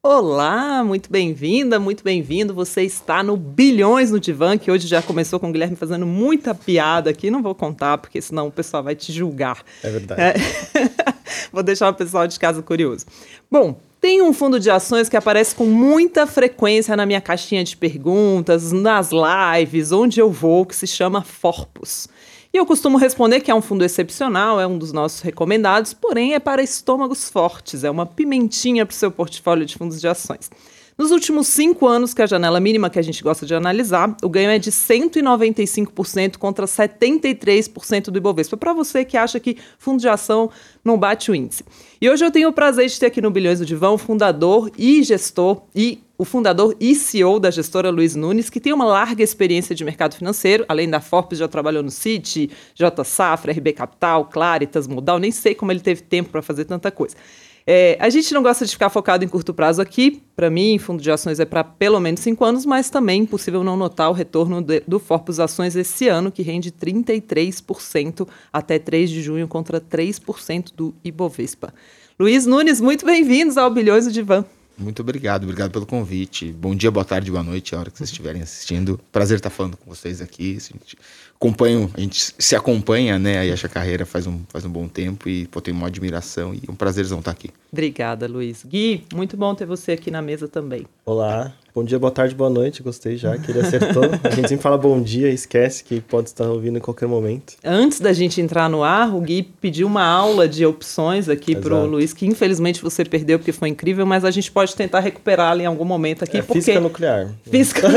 Olá, muito bem-vinda, muito bem-vindo. Você está no Bilhões no Divã, que hoje já começou com o Guilherme fazendo muita piada aqui. Não vou contar, porque senão o pessoal vai te julgar. É verdade. É... vou deixar o pessoal de casa curioso. Bom, tem um fundo de ações que aparece com muita frequência na minha caixinha de perguntas, nas lives, onde eu vou, que se chama Forpus. Eu costumo responder que é um fundo excepcional, é um dos nossos recomendados, porém é para estômagos fortes, é uma pimentinha para o seu portfólio de fundos de ações. Nos últimos cinco anos, que é a janela mínima que a gente gosta de analisar, o ganho é de 195% contra 73% do Ibovespa. Para você que acha que fundo de ação não bate o índice. E hoje eu tenho o prazer de ter aqui no Bilhões do Divão fundador e gestor e o fundador e CEO da gestora Luiz Nunes, que tem uma larga experiência de mercado financeiro, além da Forbes já trabalhou no Citi, J Safra, RB Capital, Claritas, Modal, nem sei como ele teve tempo para fazer tanta coisa. É, a gente não gosta de ficar focado em curto prazo aqui. Para mim, fundo de ações é para pelo menos cinco anos, mas também é impossível não notar o retorno de, do Forpus Ações esse ano, que rende 33% até 3 de junho contra 3% do Ibovespa. Luiz Nunes, muito bem-vindos ao Bilhões do Divã. Muito obrigado, obrigado pelo convite. Bom dia, boa tarde, boa noite, a hora que vocês estiverem assistindo. Prazer estar falando com vocês aqui. A gente acompanha, a gente se acompanha, né? A carreira faz um, faz um bom tempo e pô, tenho uma admiração e um prazerzão estar aqui. Obrigada, Luiz. Gui, muito bom ter você aqui na mesa também. Olá, Bom dia, boa tarde, boa noite. Gostei já que ele acertou. A gente sempre fala bom dia esquece que pode estar ouvindo em qualquer momento. Antes da gente entrar no ar, o Gui pediu uma aula de opções aqui para o Luiz, que infelizmente você perdeu porque foi incrível, mas a gente pode tentar recuperá-la em algum momento aqui. É porque... física nuclear. Física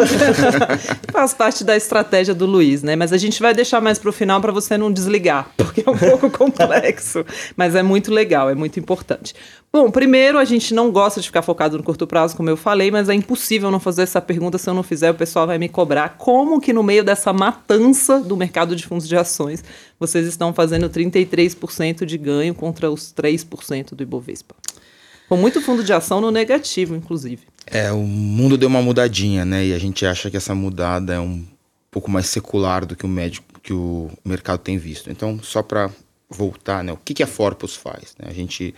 Faz parte da estratégia do Luiz, né? Mas a gente vai deixar mais para o final para você não desligar, porque é um pouco complexo. mas é muito legal, é muito importante. Bom, primeiro, a gente não gosta de ficar focado no curto prazo, como eu falei, mas é impossível não fazer essa pergunta. Se eu não fizer, o pessoal vai me cobrar. Como que no meio dessa matança do mercado de fundos de ações, vocês estão fazendo 33% de ganho contra os 3% do Ibovespa? Com muito fundo de ação no negativo, inclusive. É, o mundo deu uma mudadinha, né? E a gente acha que essa mudada é um pouco mais secular do que o médico que o mercado tem visto. Então, só para voltar, né? O que, que a Forpus faz? Né? A gente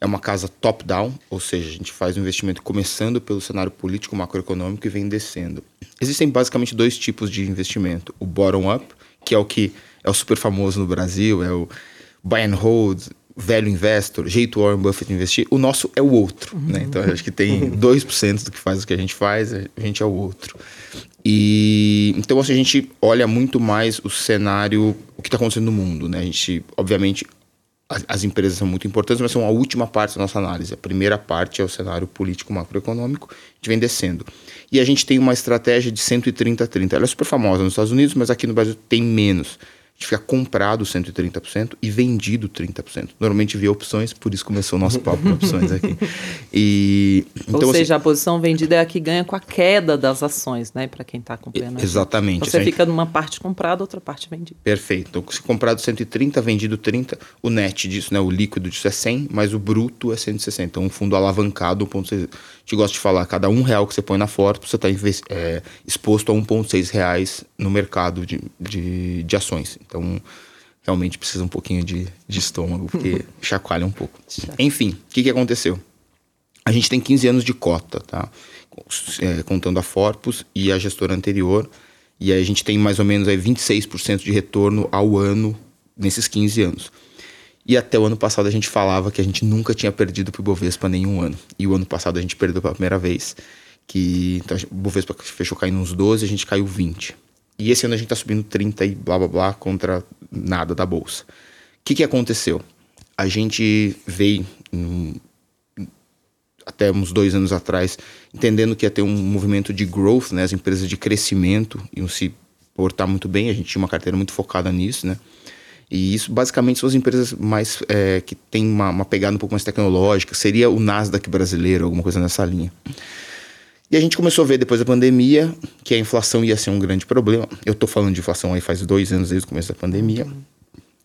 é uma casa top-down, ou seja, a gente faz um investimento começando pelo cenário político macroeconômico e vem descendo. Existem basicamente dois tipos de investimento: o bottom-up, que é o que é o super famoso no Brasil, é o buy and hold, velho investor, jeito Warren Buffett investir. O nosso é o outro, uhum. né? Então acho que tem 2% do que faz o que a gente faz, a gente é o outro. E então assim, a gente olha muito mais o cenário, o que está acontecendo no mundo, né? A gente, obviamente, as empresas são muito importantes, mas são a última parte da nossa análise. A primeira parte é o cenário político macroeconômico, a gente vem descendo. E a gente tem uma estratégia de 130-30. Ela é super famosa nos Estados Unidos, mas aqui no Brasil tem menos gente fica comprado 130% e vendido 30%. Normalmente via opções, por isso começou o nosso papo de opções aqui. E, então, Ou seja, assim, a posição vendida é a que ganha com a queda das ações, né? Para quem está acompanhando. Exatamente. Então, você fica numa parte comprada, outra parte vendida. Perfeito. Então, se comprado 130, vendido 30, o net disso, né? O líquido disso é 100, mas o bruto é 160. Então, um fundo alavancado, 1,6 gente gosta de falar, cada um real que você põe na foto, você está é, exposto a 1,6 reais no mercado de, de, de, ações. Então, realmente precisa um pouquinho de, de estômago, porque chacoalha um pouco. Enfim, o que, que aconteceu? A gente tem 15 anos de cota, tá? É, contando a Forpus e a gestora anterior. E aí a gente tem mais ou menos aí 26% de retorno ao ano nesses 15 anos. E até o ano passado a gente falava que a gente nunca tinha perdido pro Bovespa nenhum ano. E o ano passado a gente perdeu pela primeira vez. Que então, o Bovespa fechou caindo uns 12, a gente caiu 20. E esse ano a gente tá subindo 30 e blá blá blá contra nada da bolsa. O que, que aconteceu? A gente veio um, até uns dois anos atrás, entendendo que ia ter um movimento de growth, né? As empresas de crescimento iam se portar muito bem. A gente tinha uma carteira muito focada nisso, né? E isso basicamente são as empresas mais é, que têm uma, uma, pegada um pouco mais tecnológica. Seria o Nasdaq brasileiro, alguma coisa nessa linha. E a gente começou a ver depois da pandemia que a inflação ia ser um grande problema. Eu estou falando de inflação aí faz dois anos desde o começo da pandemia.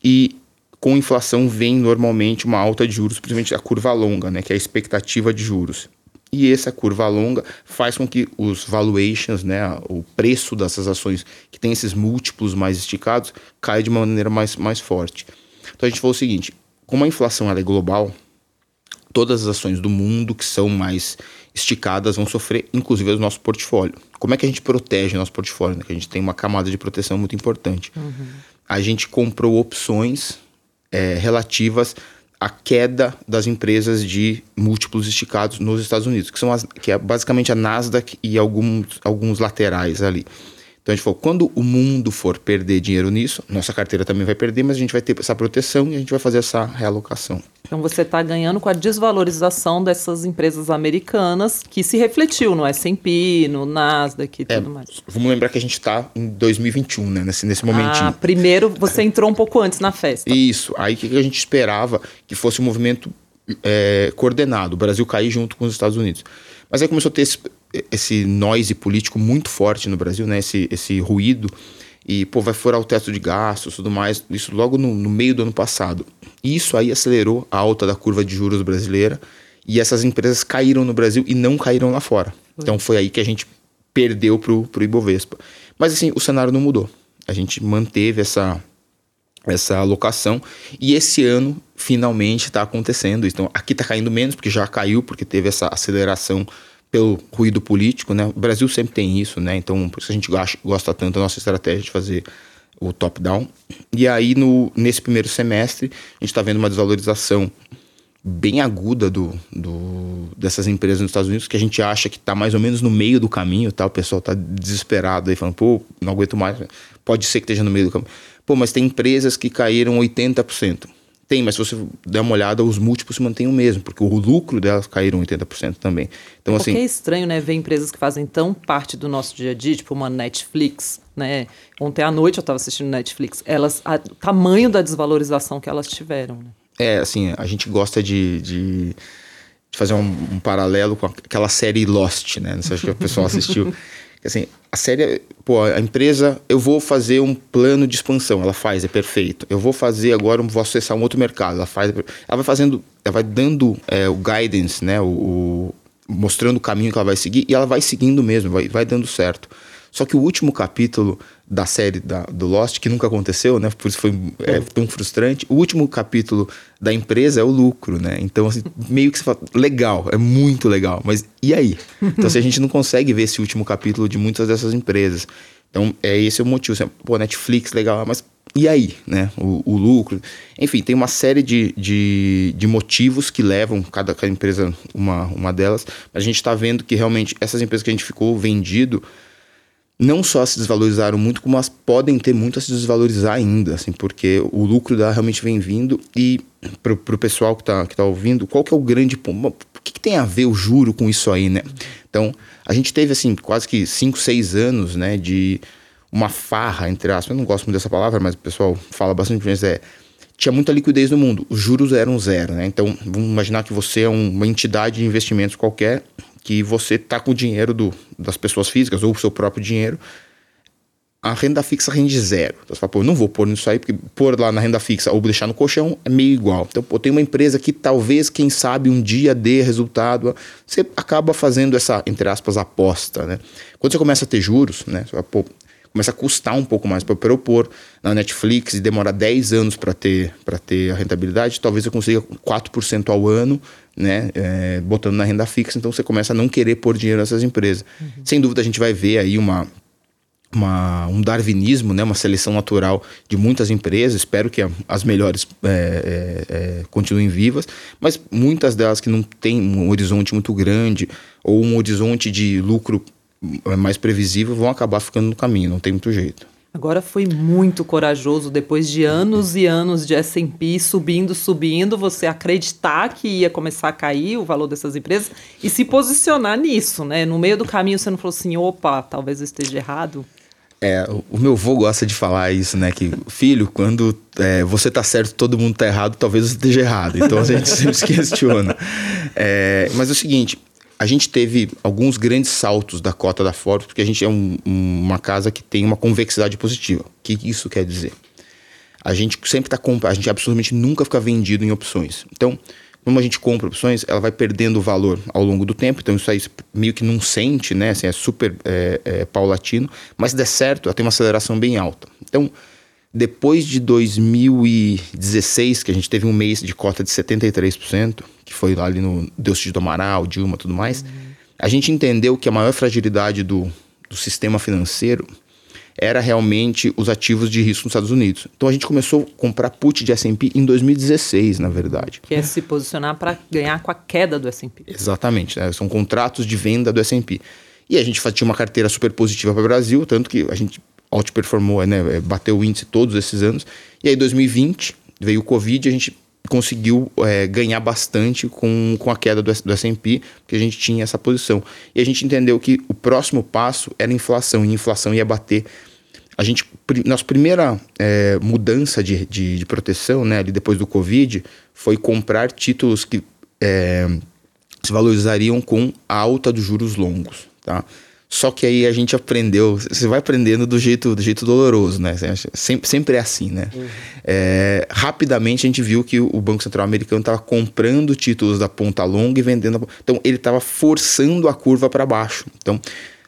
E com inflação vem normalmente uma alta de juros, principalmente a curva longa, né, que é a expectativa de juros. E essa curva longa faz com que os valuations, né, o preço dessas ações que tem esses múltiplos mais esticados, caia de uma maneira mais, mais forte. Então a gente falou o seguinte: como a inflação é global, todas as ações do mundo que são mais esticadas vão sofrer, inclusive o nosso portfólio. Como é que a gente protege o nosso portfólio? Né? Que a gente tem uma camada de proteção muito importante. Uhum. A gente comprou opções é, relativas à queda das empresas de múltiplos esticados nos Estados Unidos, que, são as, que é basicamente a Nasdaq e alguns, alguns laterais ali. Então a gente falou, quando o mundo for perder dinheiro nisso, nossa carteira também vai perder, mas a gente vai ter essa proteção e a gente vai fazer essa realocação. Então você está ganhando com a desvalorização dessas empresas americanas que se refletiu no S&P, no Nasdaq e é, tudo mais. Vamos lembrar que a gente está em 2021, né? Nesse, nesse momentinho. Ah, primeiro você entrou um pouco antes na festa. Isso. Aí o que a gente esperava que fosse um movimento é, coordenado, o Brasil cair junto com os Estados Unidos. Mas aí começou a ter esse, esse noise político muito forte no Brasil, né? Esse, esse ruído. E, pô, vai furar o teto de gastos e tudo mais. Isso logo no, no meio do ano passado. E isso aí acelerou a alta da curva de juros brasileira. E essas empresas caíram no Brasil e não caíram lá fora. Então foi aí que a gente perdeu pro, pro Ibovespa. Mas assim, o cenário não mudou. A gente manteve essa, essa alocação e esse ano finalmente está acontecendo. Então aqui está caindo menos porque já caiu porque teve essa aceleração pelo ruído político, né? O Brasil sempre tem isso, né? Então, por isso a gente gosta, tanto da nossa estratégia de fazer o top-down. E aí, no, nesse primeiro semestre, a gente está vendo uma desvalorização bem aguda do, do, dessas empresas nos Estados Unidos, que a gente acha que está mais ou menos no meio do caminho, tá? O pessoal está desesperado aí, falando, pô, não aguento mais. Pode ser que esteja no meio do caminho. Pô, mas tem empresas que caíram 80%. Tem, mas se você der uma olhada, os múltiplos se mantêm o mesmo, porque o lucro delas caíram 80% também. Então, assim, é estranho, né, ver empresas que fazem tão parte do nosso dia a dia, tipo uma Netflix, né? Ontem à noite eu estava assistindo Netflix. Elas, o tamanho da desvalorização que elas tiveram. Né? É, assim, a gente gosta de, de, de fazer um, um, paralelo com aquela série Lost, né? Não sei se o pessoal assistiu. assim, a série, pô, a empresa, eu vou fazer um plano de expansão, ela faz, é perfeito. Eu vou fazer agora, vou acessar um outro mercado, ela faz, ela vai fazendo, ela vai dando é, o guidance, né, o, o, mostrando o caminho que ela vai seguir e ela vai seguindo mesmo, vai, vai dando certo. Só que o último capítulo da série da, do Lost, que nunca aconteceu, né? Por isso foi é, tão frustrante. O último capítulo da empresa é o lucro, né? Então, assim, meio que você fala, legal, é muito legal, mas e aí? Então, assim, a gente não consegue ver esse último capítulo de muitas dessas empresas. Então, é esse o motivo. Assim, pô, Netflix, legal, mas e aí, né? O, o lucro. Enfim, tem uma série de, de, de, motivos que levam cada, cada empresa, uma, uma delas. A gente está vendo que realmente essas empresas que a gente ficou vendido não só se desvalorizaram muito, como elas podem ter muito a se desvalorizar ainda, assim, porque o lucro dela realmente vem vindo e para o pessoal que está que tá ouvindo, qual que é o grande ponto? O que, que, tem a ver o juro com isso aí, né? Então, a gente teve, assim, quase que 5, 6 anos, né, de uma farra, entre aspas, eu não gosto muito dessa palavra, mas o pessoal fala bastante, mas é, tinha muita liquidez no mundo, os juros eram zero, né? Então, vamos imaginar que você é uma entidade de investimentos qualquer que você está com o dinheiro do, das pessoas físicas ou o seu próprio dinheiro, a renda fixa rende zero. Então você fala, pô, eu não vou pôr nisso aí, porque pôr lá na renda fixa ou deixar no colchão é meio igual. Então, pô, tem uma empresa que talvez, quem sabe, um dia dê resultado. Você acaba fazendo essa, entre aspas, aposta, né? Quando você começa a ter juros, né? Você fala, pô, começa a custar um pouco mais para eu pôr na Netflix e demorar 10 anos para ter, ter a rentabilidade, talvez eu consiga 4% ao ano, né, é, botando na renda fixa, então você começa a não querer pôr dinheiro nessas empresas. Uhum. Sem dúvida a gente vai ver aí uma, uma, um darwinismo, né, uma seleção natural de muitas empresas. Espero que as melhores é, é, é, continuem vivas, mas muitas delas que não têm um horizonte muito grande ou um horizonte de lucro mais previsível vão acabar ficando no caminho, não tem muito jeito. Agora foi muito corajoso, depois de anos e anos de S&P subindo, subindo, você acreditar que ia começar a cair o valor dessas empresas e se posicionar nisso, né? No meio do caminho você não falou assim, opa, talvez eu esteja errado. É, o meu avô gosta de falar isso, né? Que, filho, quando é, você tá certo todo mundo tá errado, talvez você esteja errado. Então a gente sempre se questiona. É, mas é o seguinte, a gente teve alguns grandes saltos da cota da Forbes, porque a gente é um, uma casa que tem uma convexidade positiva. O que isso quer dizer? A gente sempre está comprando, a gente absolutamente nunca fica vendido em opções. Então, como a gente compra opções, ela vai perdendo valor ao longo do tempo, então isso aí meio que não sente, né? Assim, é super é, é, paulatino, mas se der certo, ela tem uma aceleração bem alta. Então, depois de 2016, que a gente teve um mês de cota de 73%, que foi lá ali no Deus do Amaral, Dilma tudo mais, uhum. a gente entendeu que a maior fragilidade do, do sistema financeiro era realmente os ativos de risco nos Estados Unidos. Então a gente começou a comprar put de S&P em 2016, na verdade. Que é se posicionar para ganhar com a queda do S&P. Exatamente, né? são contratos de venda do S&P. E a gente tinha uma carteira super positiva para o Brasil, tanto que a gente outperformou, né? bateu o índice todos esses anos. E aí 2020 veio o Covid, a gente conseguiu é, ganhar bastante com, com a queda do, do S&P, porque a gente tinha essa posição. E a gente entendeu que o próximo passo era inflação, e a inflação ia bater. A gente, nossa primeira é, mudança de, de, de, proteção, né, ali depois do Covid, foi comprar títulos que é, se valorizariam com a alta dos juros longos, tá? Só que aí a gente aprendeu, você vai aprendendo do jeito, do jeito doloroso, né? Sempre, sempre é assim, né? Uhum. É, rapidamente a gente viu que o Banco Central Americano estava comprando títulos da ponta longa e vendendo. Então ele estava forçando a curva para baixo. Então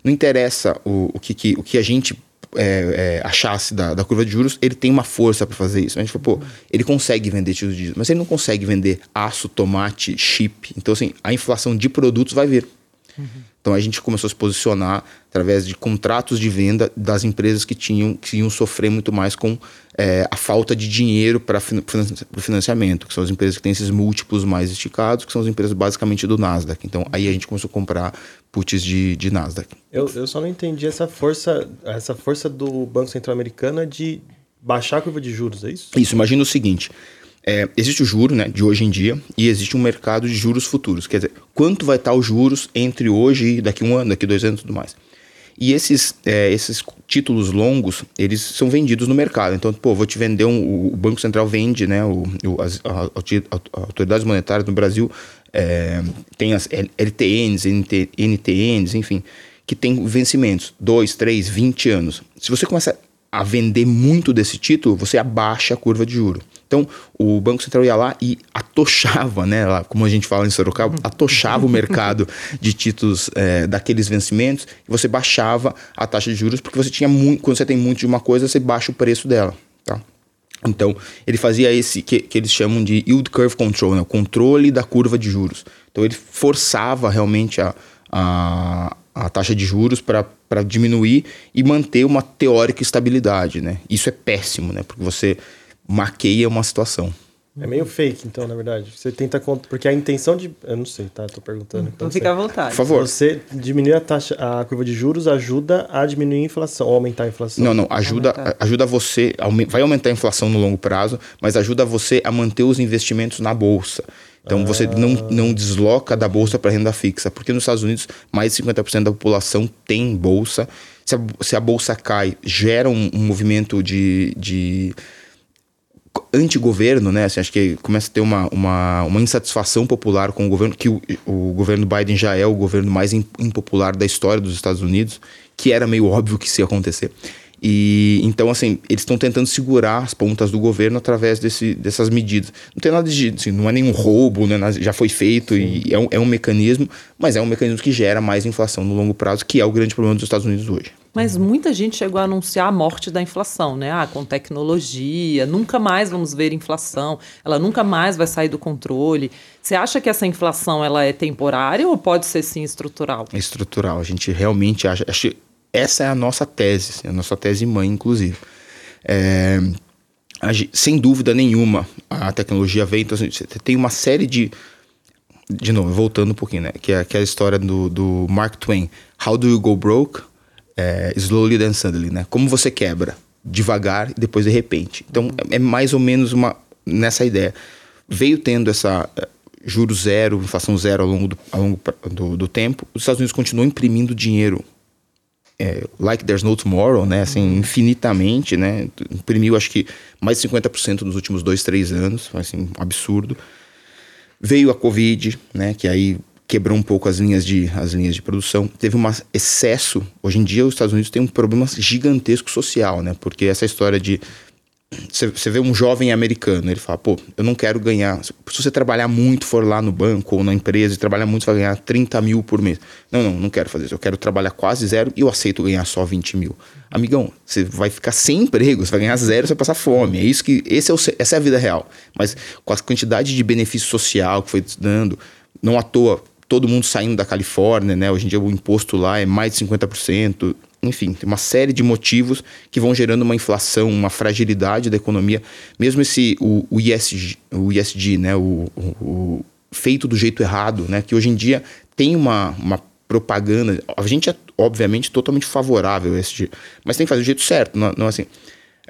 não interessa o, o, que, que, o que a gente é, é, achasse da, da, curva de juros, ele tem uma força para fazer isso. A gente falou, pô, ele consegue vender títulos de juros, mas ele não consegue vender aço, tomate, chip. Então, assim, a inflação de produtos vai vir. Uhum. Então a gente começou a se posicionar através de contratos de venda das empresas que tinham que iam sofrer muito mais com é, a falta de dinheiro para o financiamento, que são as empresas que têm esses múltiplos mais esticados, que são as empresas basicamente do Nasdaq. Então aí a gente começou a comprar puts de, de Nasdaq. Eu, eu só não entendi essa força, essa força do Banco Central Americano de baixar a curva de juros, é isso? Isso, imagina o seguinte. É, existe o juro né, de hoje em dia e existe um mercado de juros futuros. Quer dizer, quanto vai estar os juros entre hoje e daqui um ano, daqui dois anos e tudo mais. E esses, é, esses títulos longos, eles são vendidos no mercado. Então, pô, vou te vender um. O Banco Central vende, né? O, as, a, a, autoridades monetárias no Brasil é, tem as LTNs, NT, NTNs, enfim, que tem vencimentos, 2, 3, 20 anos. Se você começa a vender muito desse título, você abaixa a curva de juro. Então, o Banco Central ia lá e atochava, né, como a gente fala em Sorocaba, atochava o mercado de títulos é, daqueles vencimentos e você baixava a taxa de juros, porque você tinha muito, quando você tem muito de uma coisa, você baixa o preço dela, tá? Então, ele fazia esse que, que eles chamam de yield curve control, né, o controle da curva de juros. Então, ele forçava realmente a, a, a taxa de juros para diminuir e manter uma teórica estabilidade, né? Isso é péssimo, né? Porque você maqueia uma situação. É meio fake, então, na verdade. Você tenta. Porque a intenção de. Eu não sei, tá? Tô perguntando. Então fica à vontade. Por favor. Você diminuir a taxa, a curva de juros ajuda a diminuir a inflação, ou aumentar a inflação. Não, não. Ajuda, ajuda você. Vai aumentar a inflação no longo prazo, mas ajuda você a manter os investimentos na bolsa. Então ah. você não, não desloca da bolsa para renda fixa. Porque nos Estados Unidos, mais de 50% da população tem bolsa. Se a, se a bolsa cai, gera um, um movimento de, de anti-governo, né? Assim, acho que começa a ter uma, uma, uma, insatisfação popular com o governo, que o, o governo Biden já é o governo mais impopular da história dos Estados Unidos, que era meio óbvio que isso ia acontecer. E então, assim, eles estão tentando segurar as pontas do governo através desse, dessas medidas. Não tem nada de. Assim, não é nenhum roubo, né? já foi feito Sim. e é um, é um mecanismo, mas é um mecanismo que gera mais inflação no longo prazo, que é o grande problema dos Estados Unidos hoje. Mas muita gente chegou a anunciar a morte da inflação, né? Ah, com tecnologia, nunca mais vamos ver inflação, ela nunca mais vai sair do controle. Você acha que essa inflação ela é temporária ou pode ser sim estrutural? É estrutural. A gente realmente acha. essa é a nossa tese, assim, a nossa tese mãe, inclusive. É, a, sem dúvida nenhuma, a tecnologia veio. Então, assim, você tem uma série de. De novo, voltando um pouquinho, né? Que é aquela história do, do Mark Twain. How do you go broke? É, slowly then suddenly, né? Como você quebra devagar e depois de repente. Então é, é mais ou menos uma nessa ideia. Veio tendo essa é, juros zero, inflação zero ao longo do, ao longo do, do tempo. Os Estados Unidos continuam imprimindo dinheiro é, like there's no tomorrow, né? Assim, infinitamente, né? Imprimiu acho que mais de 50% nos últimos dois, três anos, assim, um absurdo. Veio a Covid, né? Que aí quebrou um pouco as linhas de, as linhas de produção. Teve um excesso. Hoje em dia, os Estados Unidos têm um problema gigantesco social, né? Porque essa história de. Você vê um jovem americano, ele fala, pô, eu não quero ganhar. Se você trabalhar muito, for lá no banco ou na empresa e trabalhar muito, você vai ganhar 30 mil por mês. Não, não, não quero fazer isso. Eu quero trabalhar quase zero e eu aceito ganhar só 20 mil. Amigão, você vai ficar sem emprego, você vai ganhar zero, você vai passar fome. É isso que. Esse é o, essa é a vida real. Mas com a quantidade de benefício social que foi dando, não à toa todo mundo saindo da Califórnia, né? Hoje em dia o imposto lá é mais de 50%. Enfim, tem uma série de motivos que vão gerando uma inflação, uma fragilidade da economia. Mesmo esse, o, o ISG, o ISG né? O, o, o, feito do jeito errado, né? Que hoje em dia tem uma, uma propaganda. A gente é, obviamente, totalmente favorável a esse, mas tem que fazer do jeito certo, não, não assim.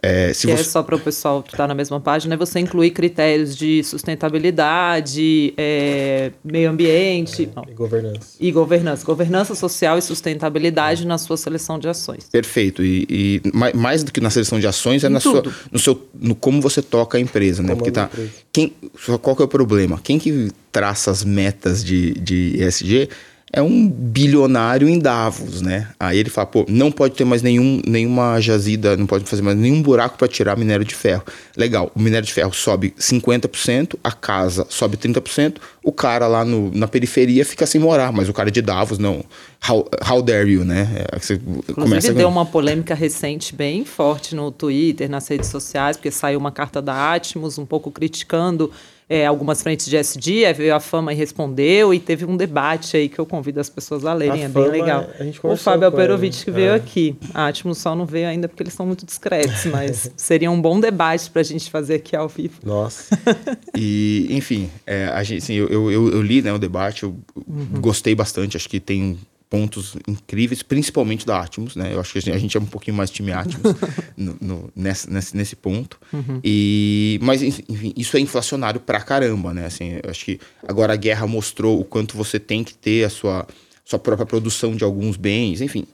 É, se é você... é só para o pessoal que está na mesma página, é você incluir critérios de sustentabilidade, é, meio ambiente é, e governança. E governança. Governança social e sustentabilidade na sua seleção de ações. Perfeito. E, e mais do que na seleção de ações, é na sua, no, seu, no como você toca a empresa, né? Porque tá. Quem, qual que é o problema? Quem que traça as metas de, de ESG é um bilionário em Davos, né? Aí ele fala, pô, não pode ter mais nenhum, nenhuma jazida, não pode fazer mais nenhum buraco para tirar minério de ferro. Legal, o minério de ferro sobe 50%, a casa sobe 30%, o cara lá no, na periferia fica sem morar, mas o cara de Davos, não. How, how dare you, né? É, você Inclusive começa deu uma polêmica recente bem forte no Twitter, nas redes sociais, porque saiu uma carta da Atmos um pouco criticando é, algumas frentes de SD, aí veio a Fama e respondeu, e teve um debate aí que eu convido as pessoas a lerem, a é bem legal. o Fábio Alperovitch que veio é. aqui. A Atmos só não veio ainda porque eles são muito discretos, mas seria um bom debate para a gente fazer aqui ao vivo. Nossa. e, enfim, é, a gente, assim, eu, eu, eu, li né, o debate, eu uhum. gostei bastante, acho que tem pontos incríveis, principalmente da Atmos, né? Eu acho que a gente é um pouquinho mais time Atmos no, no, nesse, nesse, nesse ponto. Uhum. E, mas, enfim, isso é inflacionário pra caramba, né? Assim, eu acho que agora a guerra mostrou o quanto você tem que ter a sua, sua própria produção de alguns bens. Enfim,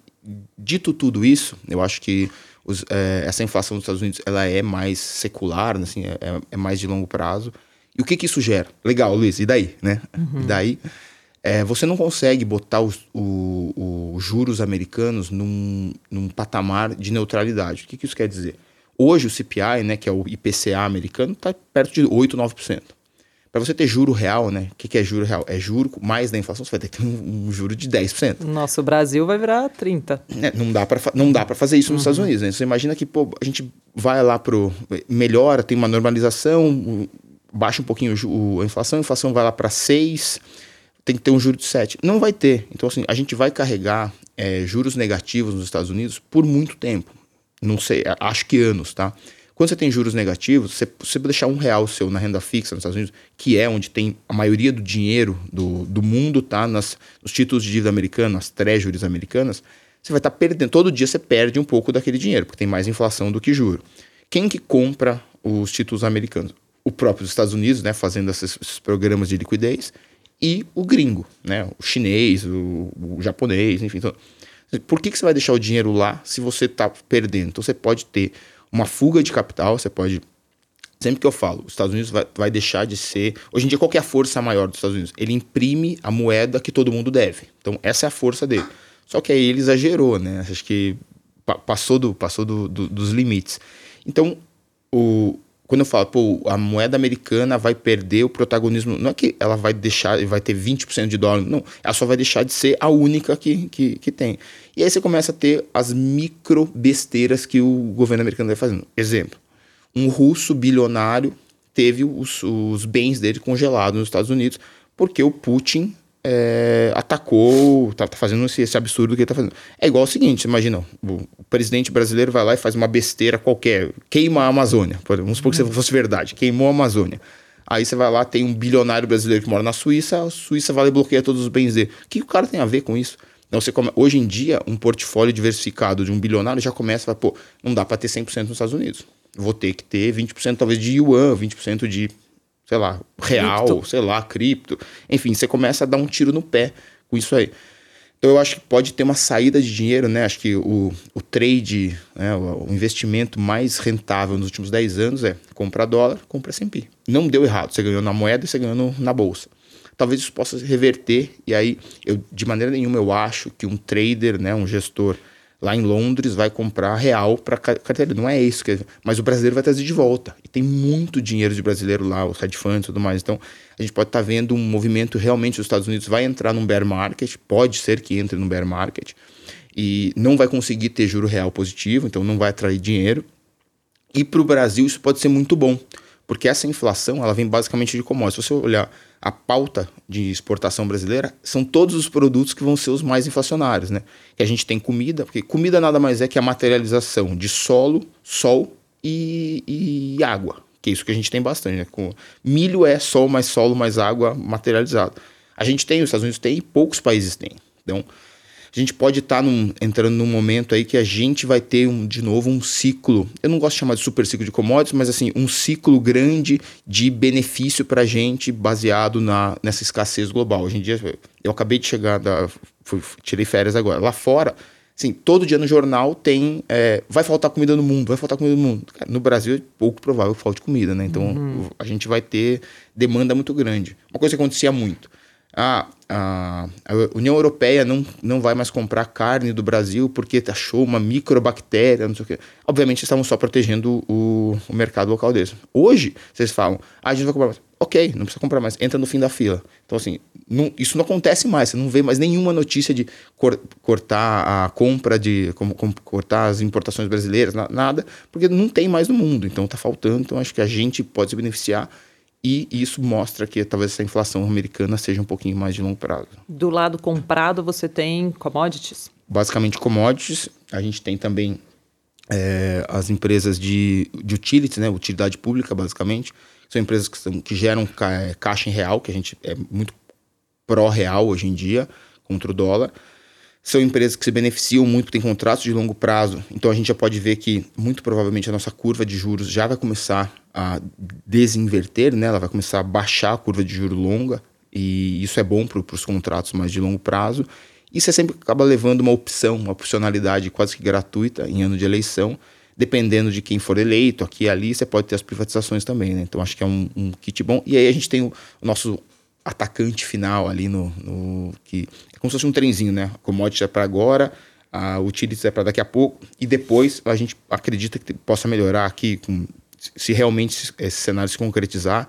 dito tudo isso, eu acho que os, é, essa inflação dos Estados Unidos ela é mais secular, né? assim, é, é, mais de longo prazo. E o que, que isso gera? Legal, Luiz, e daí? Né? Uhum. E daí é, você não consegue botar os, o, os juros americanos num, num, patamar de neutralidade. O que, que, isso quer dizer? Hoje o CPI, né, que é o IPCA americano, está perto de 8, 9%. Para você ter juro real, né? O que, que, é juro real? É juro mais da inflação, você vai ter que ter um, um juro de 10%. Nossa, o Brasil vai virar 30%. É, não dá para fazer isso nos uhum. Estados Unidos. Né? Você imagina que pô, a gente vai lá pro. melhora, tem uma normalização, baixa um pouquinho a inflação, a inflação vai lá para 6% tem que ter um juro de 7. Não vai ter. Então, assim, a gente vai carregar é, juros negativos nos Estados Unidos por muito tempo. Não sei, acho que anos, tá? Quando você tem juros negativos, você, você deixar um real seu na renda fixa nos Estados Unidos, que é onde tem a maioria do dinheiro do, do mundo, tá? Nas, nos títulos de dívida americana, nas treasuries americanas, você vai estar tá perdendo. Todo dia você perde um pouco daquele dinheiro, porque tem mais inflação do que juro. Quem que compra os títulos americanos? O próprio Estados Unidos, né? Fazendo esses, esses programas de liquidez e o gringo, né? O chinês, o, o japonês, enfim. Então, por que, que você vai deixar o dinheiro lá se você está perdendo? Então você pode ter uma fuga de capital, você pode. Sempre que eu falo, os Estados Unidos vai, vai deixar de ser. Hoje em dia, qual é a força maior dos Estados Unidos? Ele imprime a moeda que todo mundo deve. Então, essa é a força dele. Só que aí ele exagerou, né? Acho que passou, do, passou do, do, dos limites. Então, o, quando eu falo, pô, a moeda americana vai perder o protagonismo, não é que ela vai deixar, vai ter 20% de dólar, não, ela só vai deixar de ser a única que, que, que tem. E aí você começa a ter as micro besteiras que o governo americano vai fazendo. Exemplo, um russo bilionário teve os, os bens dele congelados nos Estados Unidos porque o Putin é, atacou, tá, tá fazendo esse, esse, absurdo que ele tá fazendo. É igual o seguinte, imagina, o, presidente brasileiro vai lá e faz uma besteira qualquer, queima a Amazônia, vamos supor que uhum. fosse verdade, queimou a Amazônia. Aí você vai lá, tem um bilionário brasileiro que mora na Suíça, a Suíça vai lá e bloqueia todos os bens dele. O que o cara tem a ver com isso? Então, você come... Hoje em dia, um portfólio diversificado de um bilionário já começa a pô, não dá para ter 100% nos Estados Unidos. Vou ter que ter 20% talvez de yuan, 20% de sei lá, real, cripto. sei lá, cripto. Enfim, você começa a dar um tiro no pé com isso aí. Então eu acho que pode ter uma saída de dinheiro, né? Acho que o, o trade, né? o, o investimento mais rentável nos últimos 10 anos é comprar dólar, comprar S&P. Não deu errado, você ganhou na moeda e você ganhou no, na bolsa. Talvez isso possa reverter e aí eu de maneira nenhuma eu acho que um trader, né, um gestor lá em Londres vai comprar real para carteira. Não é isso. Que, mas o brasileiro vai trazer de volta. E tem muito dinheiro de brasileiro lá, os hedge funds e tudo mais. Então, a gente pode estar tá vendo um movimento realmente. Os Estados Unidos vai entrar num bear market, pode ser que entre num bear market, e não vai conseguir ter juro real positivo, então não vai atrair dinheiro. E para o Brasil isso pode ser muito bom. Porque essa inflação, ela vem basicamente de commodities. Se você olhar a pauta de exportação brasileira, são todos os produtos que vão ser os mais inflacionários, né? Que a gente tem comida, porque comida nada mais é que a materialização de solo, sol e, e água, que é isso que a gente tem bastante, né? Com, milho é sol mais solo mais água materializado. A gente tem, os Estados Unidos tem, e poucos países têm. Então, a gente pode estar tá entrando num momento aí que a gente vai ter um, de novo um ciclo. Eu não gosto de chamar de super ciclo de commodities, mas assim, um ciclo grande de benefício para a gente baseado na, nessa escassez global. Hoje em dia, eu acabei de chegar, da, fui, tirei férias agora. Lá fora, assim, todo dia no jornal tem. É, vai faltar comida no mundo, vai faltar comida no mundo. No Brasil é pouco provável que falte comida, né? Então uhum. a gente vai ter demanda muito grande. Uma coisa que acontecia muito ah, a, a União Europeia não, não vai mais comprar carne do Brasil porque achou uma microbactéria, não sei o quê. Obviamente, estavam só protegendo o, o mercado local deles. Hoje, vocês falam, ah, a gente vai comprar mais. Ok, não precisa comprar mais, entra no fim da fila. Então, assim, não, isso não acontece mais, você não vê mais nenhuma notícia de cor, cortar a compra de. Como, como, cortar as importações brasileiras, nada, porque não tem mais no mundo. Então, tá faltando. Então, acho que a gente pode se beneficiar e isso mostra que talvez essa inflação americana seja um pouquinho mais de longo prazo. Do lado comprado, você tem commodities? Basicamente commodities. A gente tem também é, as empresas de, de utilities, né? utilidade pública, basicamente. São empresas que, são, que geram ca, caixa em real, que a gente é muito pró-real hoje em dia, contra o dólar são empresas que se beneficiam muito, têm contratos de longo prazo. Então a gente já pode ver que muito provavelmente a nossa curva de juros já vai começar a desinverter, né? Ela vai começar a baixar a curva de juros longa e isso é bom para os contratos mais de longo prazo. E você sempre acaba levando uma opção, uma opcionalidade quase que gratuita em ano de eleição, dependendo de quem for eleito, aqui e ali, você pode ter as privatizações também, né? Então acho que é um, um kit bom. E aí a gente tem o nosso atacante final ali no, no, que é como se fosse um trenzinho, né? A commodity é para agora, a utilities é para daqui a pouco e depois a gente acredita que possa melhorar aqui com, se realmente esse cenário se concretizar,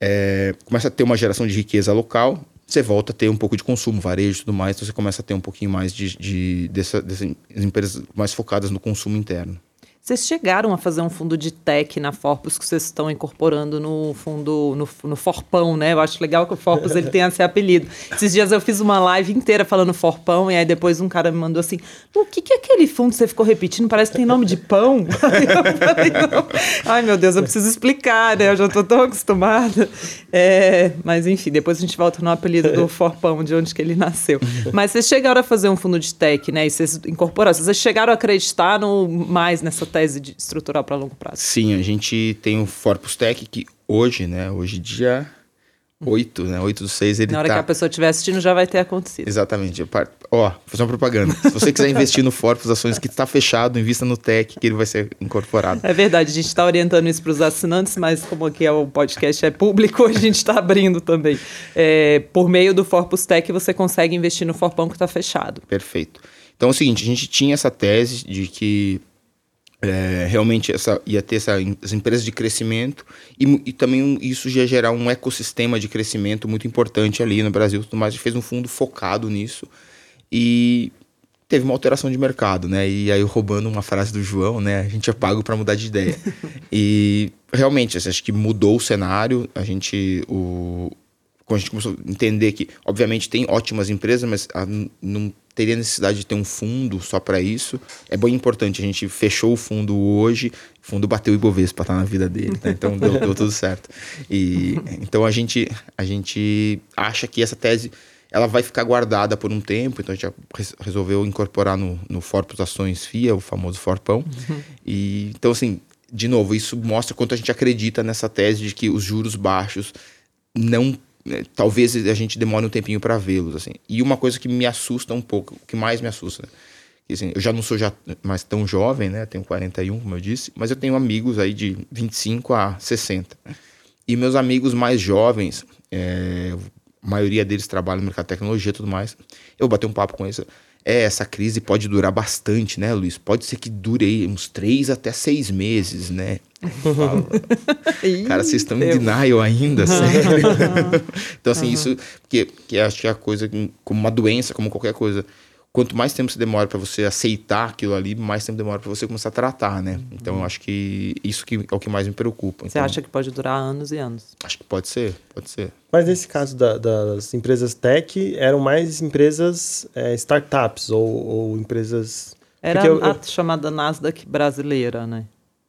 é, começa a ter uma geração de riqueza local, você volta a ter um pouco de consumo, varejo e tudo mais, então você começa a ter um pouquinho mais de, de dessa, dessas empresas mais focadas no consumo interno. Vocês chegaram a fazer um fundo de tech na Forpus que vocês estão incorporando no fundo, no, no Forpão, né? Eu acho legal que o Forpus ele tenha esse apelido. Esses dias eu fiz uma live inteira falando Forpão e aí depois um cara me mandou assim, o que, que é aquele fundo que você ficou repetindo? Parece que tem nome de pão. Falei, Ai, meu Deus, eu preciso explicar, né? Eu já tô tão acostumada. É, mas enfim, depois a gente volta no apelido do Forpão, de onde que ele nasceu. Mas vocês chegaram a fazer um fundo de tech, né? E vocês incorporaram, vocês chegaram a acreditar no, mais nessa tech tese de estrutural para longo prazo? Sim, a gente tem o Forpus Tech que hoje, né, hoje dia 8, né, 8 do 6, ele Na hora tá... que a pessoa estiver assistindo já vai ter acontecido. Exatamente. Ó, vou fazer uma propaganda. Se você quiser investir no Forpus Ações que está fechado, invista no Tech que ele vai ser incorporado. É verdade, a gente está orientando isso para os assinantes, mas como aqui é o podcast é público, a gente está abrindo também. É, por meio do Forpus Tech você consegue investir no Forpão que está fechado. Perfeito. Então é o seguinte, a gente tinha essa tese de que é, realmente essa, ia ter essa, as empresas de crescimento e, e, também isso ia gerar um ecossistema de crescimento muito importante ali no Brasil tudo mais. A gente fez um fundo focado nisso e teve uma alteração de mercado, né? E aí roubando uma frase do João, né? A gente é pago para mudar de ideia. e realmente, assim, acho que mudou o cenário. A gente, o, quando a gente começou a entender que, obviamente, tem ótimas empresas, mas a, não teria necessidade de ter um fundo só para isso. É bem importante. A gente fechou o fundo hoje, o fundo bateu o Ibovespa tá na vida dele, tá? então deu, deu, tudo certo. E então a gente a gente acha que essa tese ela vai ficar guardada por um tempo, então a gente resolveu incorporar no, no Forpus Ações FIA, o famoso Forpão. Uhum. E então assim, de novo, isso mostra quanto a gente acredita nessa tese de que os juros baixos não né, talvez a gente demore um tempinho para vê-los, assim. E uma coisa que me assusta um pouco, o que mais me assusta, né? assim, eu já não sou já mais tão jovem, né? Tenho 41, como eu disse, mas eu tenho amigos aí de 25 a 60. E meus amigos mais jovens, é, a maioria deles trabalham no mercado de tecnologia e tudo mais. Eu bati um papo com eles. É, essa crise pode durar bastante, né, Luiz? Pode ser que dure aí uns três até seis meses, né? Cara, vocês estão em denial ainda, sério. então, assim, uhum. isso, porque, que acho que é a coisa, como uma doença, como qualquer coisa. quanto mais tempo você demora para você aceitar aquilo ali, mais tempo demora para você começar a tratar, né? Uhum. Então eu acho que isso que é o que mais me preocupa. Você então, acha que pode durar anos e anos? Acho que pode ser, pode ser. Mas nesse caso da, das empresas tech, eram mais empresas é, startups ou, ou, empresas. Era eu, a eu... chamada Nasdaq brasileira, né?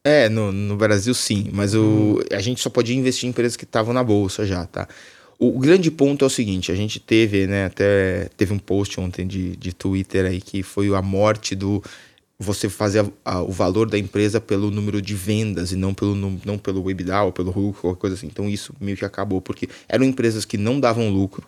É, no, no Brasil sim, mas o, hum. a gente só podia investir em empresas que estavam na bolsa já, tá? O, o, grande ponto é o seguinte, a gente teve, né, até teve um post ontem de, de Twitter aí que foi a morte do você fazer a, a, o valor da empresa pelo número de vendas e não pelo, não pelo EBITDA ou pelo lucro, qualquer coisa assim. Então isso meio que acabou, porque eram empresas que não davam lucro.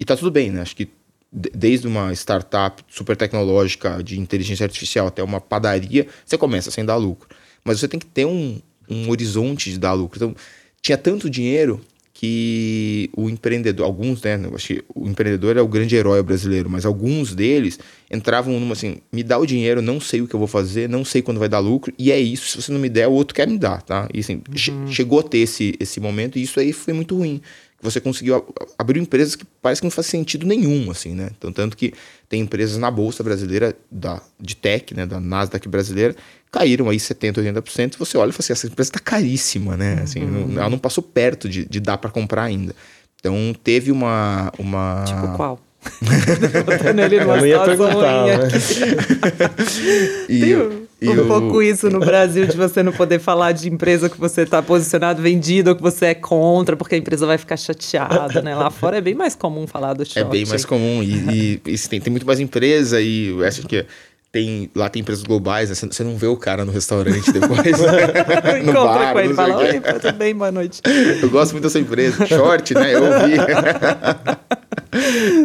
E tá tudo bem, né? Acho que desde uma startup super tecnológica de inteligência artificial até uma padaria, você começa sem dar lucro. Mas você tem que ter um, um horizonte de dar lucro. Então, tinha tanto dinheiro que o empreendedor, alguns, né, acho que o empreendedor é o grande herói brasileiro, mas alguns deles entravam numa assim, me dá o dinheiro, não sei o que eu vou fazer, não sei quando vai dar lucro, e é isso, se você não me der, o outro quer me dar, tá? E assim, uhum. che chegou a ter esse, esse momento, e isso aí foi muito ruim. Você conseguiu abrir empresas que parece que não faz sentido nenhum, assim, né? Então, tanto que tem empresas na Bolsa Brasileira, da, de tech, né, da Nasdaq brasileira, caíram aí 70%, 80%, você olha e fala assim, essa empresa está caríssima, né? Assim, uhum. não, ela não passou perto de, de dar para comprar ainda. Então teve uma. uma... Tipo qual? Eu não ia perguntar, né? e, Tem um, e um pouco isso no Brasil, de você não poder falar de empresa que você está posicionado, vendido, ou que você é contra, porque a empresa vai ficar chateada, né? Lá fora é bem mais comum falar do short. É bem mais comum, e, e, e tem, tem muito mais empresa, e eu acho que tem, lá tem empresas globais, né? Você não vê o cara no restaurante depois. no bar, com ele e fala, oi, tudo bem, boa noite. Eu gosto muito dessa empresa. Short, né? Eu ouvi.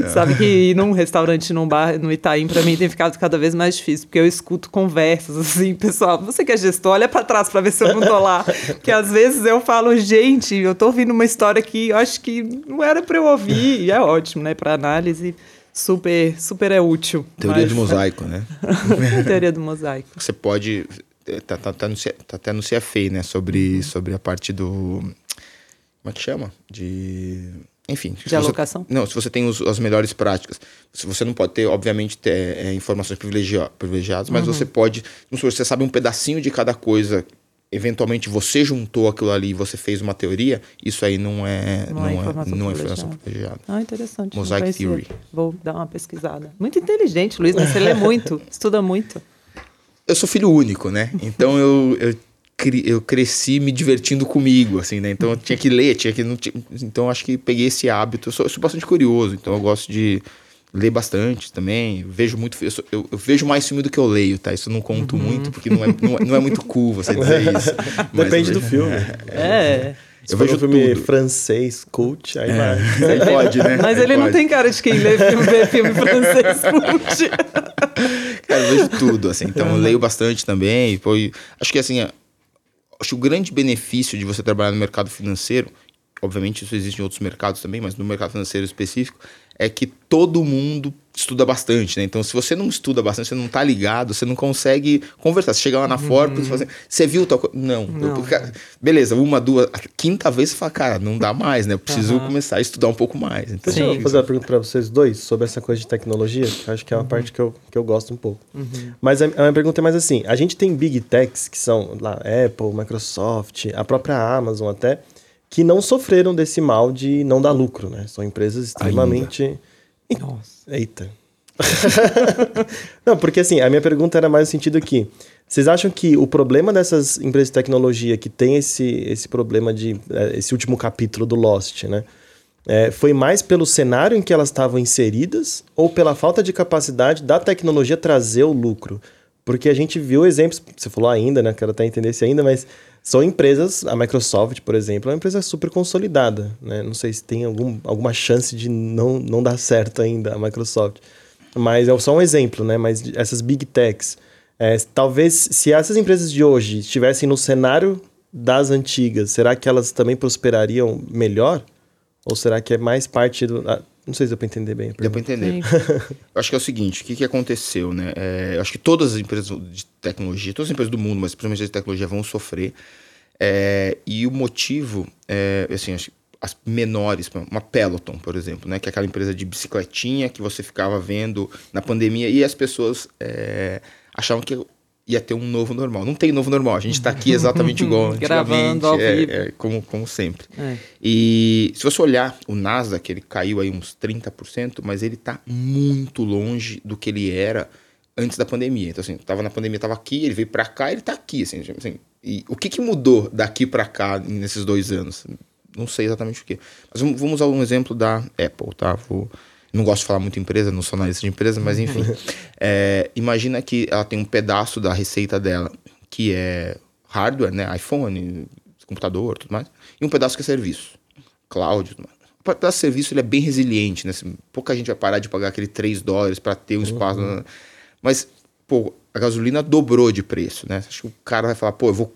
Sabe que ir num restaurante, num bar, no Itaim, pra mim tem ficado cada vez mais difícil, porque eu escuto conversas assim, pessoal, você que é gestor, olha pra trás pra ver se eu não tô lá. Porque às vezes eu falo, gente, eu tô ouvindo uma história que eu acho que não era pra eu ouvir, e é ótimo, né, pra análise super, super é útil. Teoria mas... de mosaico, né? Teoria do mosaico. Você pode. Tá, tá, tá, no, tá até no CFA, né? Sobre, sobre a parte do. Como é que chama? De. Enfim. De alocação? Você, não, se você tem os, as melhores práticas. Se você não pode ter, obviamente, ter é, informações privilegiadas, mas uhum. você pode. Não sei, você sabe um pedacinho de cada coisa eventualmente você juntou aquilo ali e você fez uma teoria, isso aí não é, não, não é, informação, não é informação privilegiada. Ah, interessante. Mosaic Theory. Vou dar uma pesquisada. Muito inteligente, Luiz, né? Você lê muito, estuda muito. Eu sou filho único, né? Então eu, eu, eu cresci me divertindo comigo, assim, né? Então eu tinha que ler, tinha que... Não, então eu acho que peguei esse hábito. Eu sou, eu sou bastante curioso, então eu gosto de ler bastante também. Vejo muito. Eu, eu, eu, vejo mais filme do que eu leio, tá? Isso eu não conto uhum. muito, porque não é, não, é, não é muito cool você dizer isso. Depende do filme. É. Se eu vejo um filme tudo. francês, cult, aí é. vai. Aí pode, né? Mas aí ele pode. não tem cara de quem lê filme, vê filme francês cult. Cara, eu vejo tudo, assim. Então eu leio bastante também. Foi, acho que assim, acho que o grande benefício de você trabalhar no mercado financeiro, obviamente isso existe em outros mercados também, mas no mercado financeiro específico, é que todo mundo estuda bastante, né? Então, se você não estuda bastante, você não tá ligado, você não consegue conversar. Você chega lá na uhum. Forbes e fala assim, você viu tal coisa? Não. não. Eu, beleza, uma, duas, a quinta vez você fala, cara, não dá mais, né? Eu preciso uhum. começar a estudar um pouco mais. Então, Deixa eu fazer uma pergunta para vocês dois sobre essa coisa de tecnologia, que acho que é uma uhum. parte que eu, que eu gosto um pouco. Uhum. Mas a, a minha pergunta é mais assim, a gente tem big techs, que são lá Apple, Microsoft, a própria Amazon até, que não sofreram desse mal de não dar lucro, né? São empresas extremamente... Ainda nossa. Eita. não, porque assim, a minha pergunta era mais no sentido aqui. Vocês acham que o problema dessas empresas de tecnologia que tem esse, esse problema de. É, esse último capítulo do Lost, né? É, foi mais pelo cenário em que elas estavam inseridas ou pela falta de capacidade da tecnologia trazer o lucro? Porque a gente viu exemplos, você falou ainda, né? Quero até entender se ainda, mas são empresas, a Microsoft, por exemplo, é uma empresa super consolidada, né? Não sei se tem algum, alguma chance de não, não dar certo ainda a Microsoft. Mas é só um exemplo, né? Mas essas big techs, é, talvez se essas empresas de hoje estivessem no cenário das antigas, será que elas também prosperariam melhor? Ou será que é mais parte do. Não sei se deu para entender bem. Deu para entender. eu acho que é o seguinte: o que, que aconteceu, né? É, eu acho que todas as empresas de tecnologia, todas as empresas do mundo, mas principalmente as de tecnologia, vão sofrer. É, e o motivo, é, assim, as menores, uma Peloton, por exemplo, né? Que é aquela empresa de bicicletinha que você ficava vendo na pandemia e as pessoas é, achavam que ia ter um novo normal. Não tem novo normal, a gente está aqui exatamente igual Gravando ao é, vivo. é, como, como sempre. É. E se você olhar o Nasdaq, ele caiu aí uns 30%, mas ele está muito longe do que ele era antes da pandemia. Então, assim, tava na pandemia, tava aqui, ele veio para cá, ele está aqui, assim, assim. E o que, que mudou daqui para cá nesses dois anos? Não sei exatamente o que. Mas vamos, vamos usar um exemplo da Apple, tá? Vou, não gosto de falar muito empresa, não sou analista de empresa, mas enfim. É, imagina que ela tem um pedaço da receita dela que é hardware, né? iPhone, computador, tudo mais. E um pedaço que é serviço. Cloud, tudo mais. O pedaço de serviço ele é bem resiliente, né? Pouca gente vai parar de pagar aquele 3 dólares para ter um espaço. Uhum. Mas, pô, a gasolina dobrou de preço, né? Acho que o cara vai falar, pô, eu vou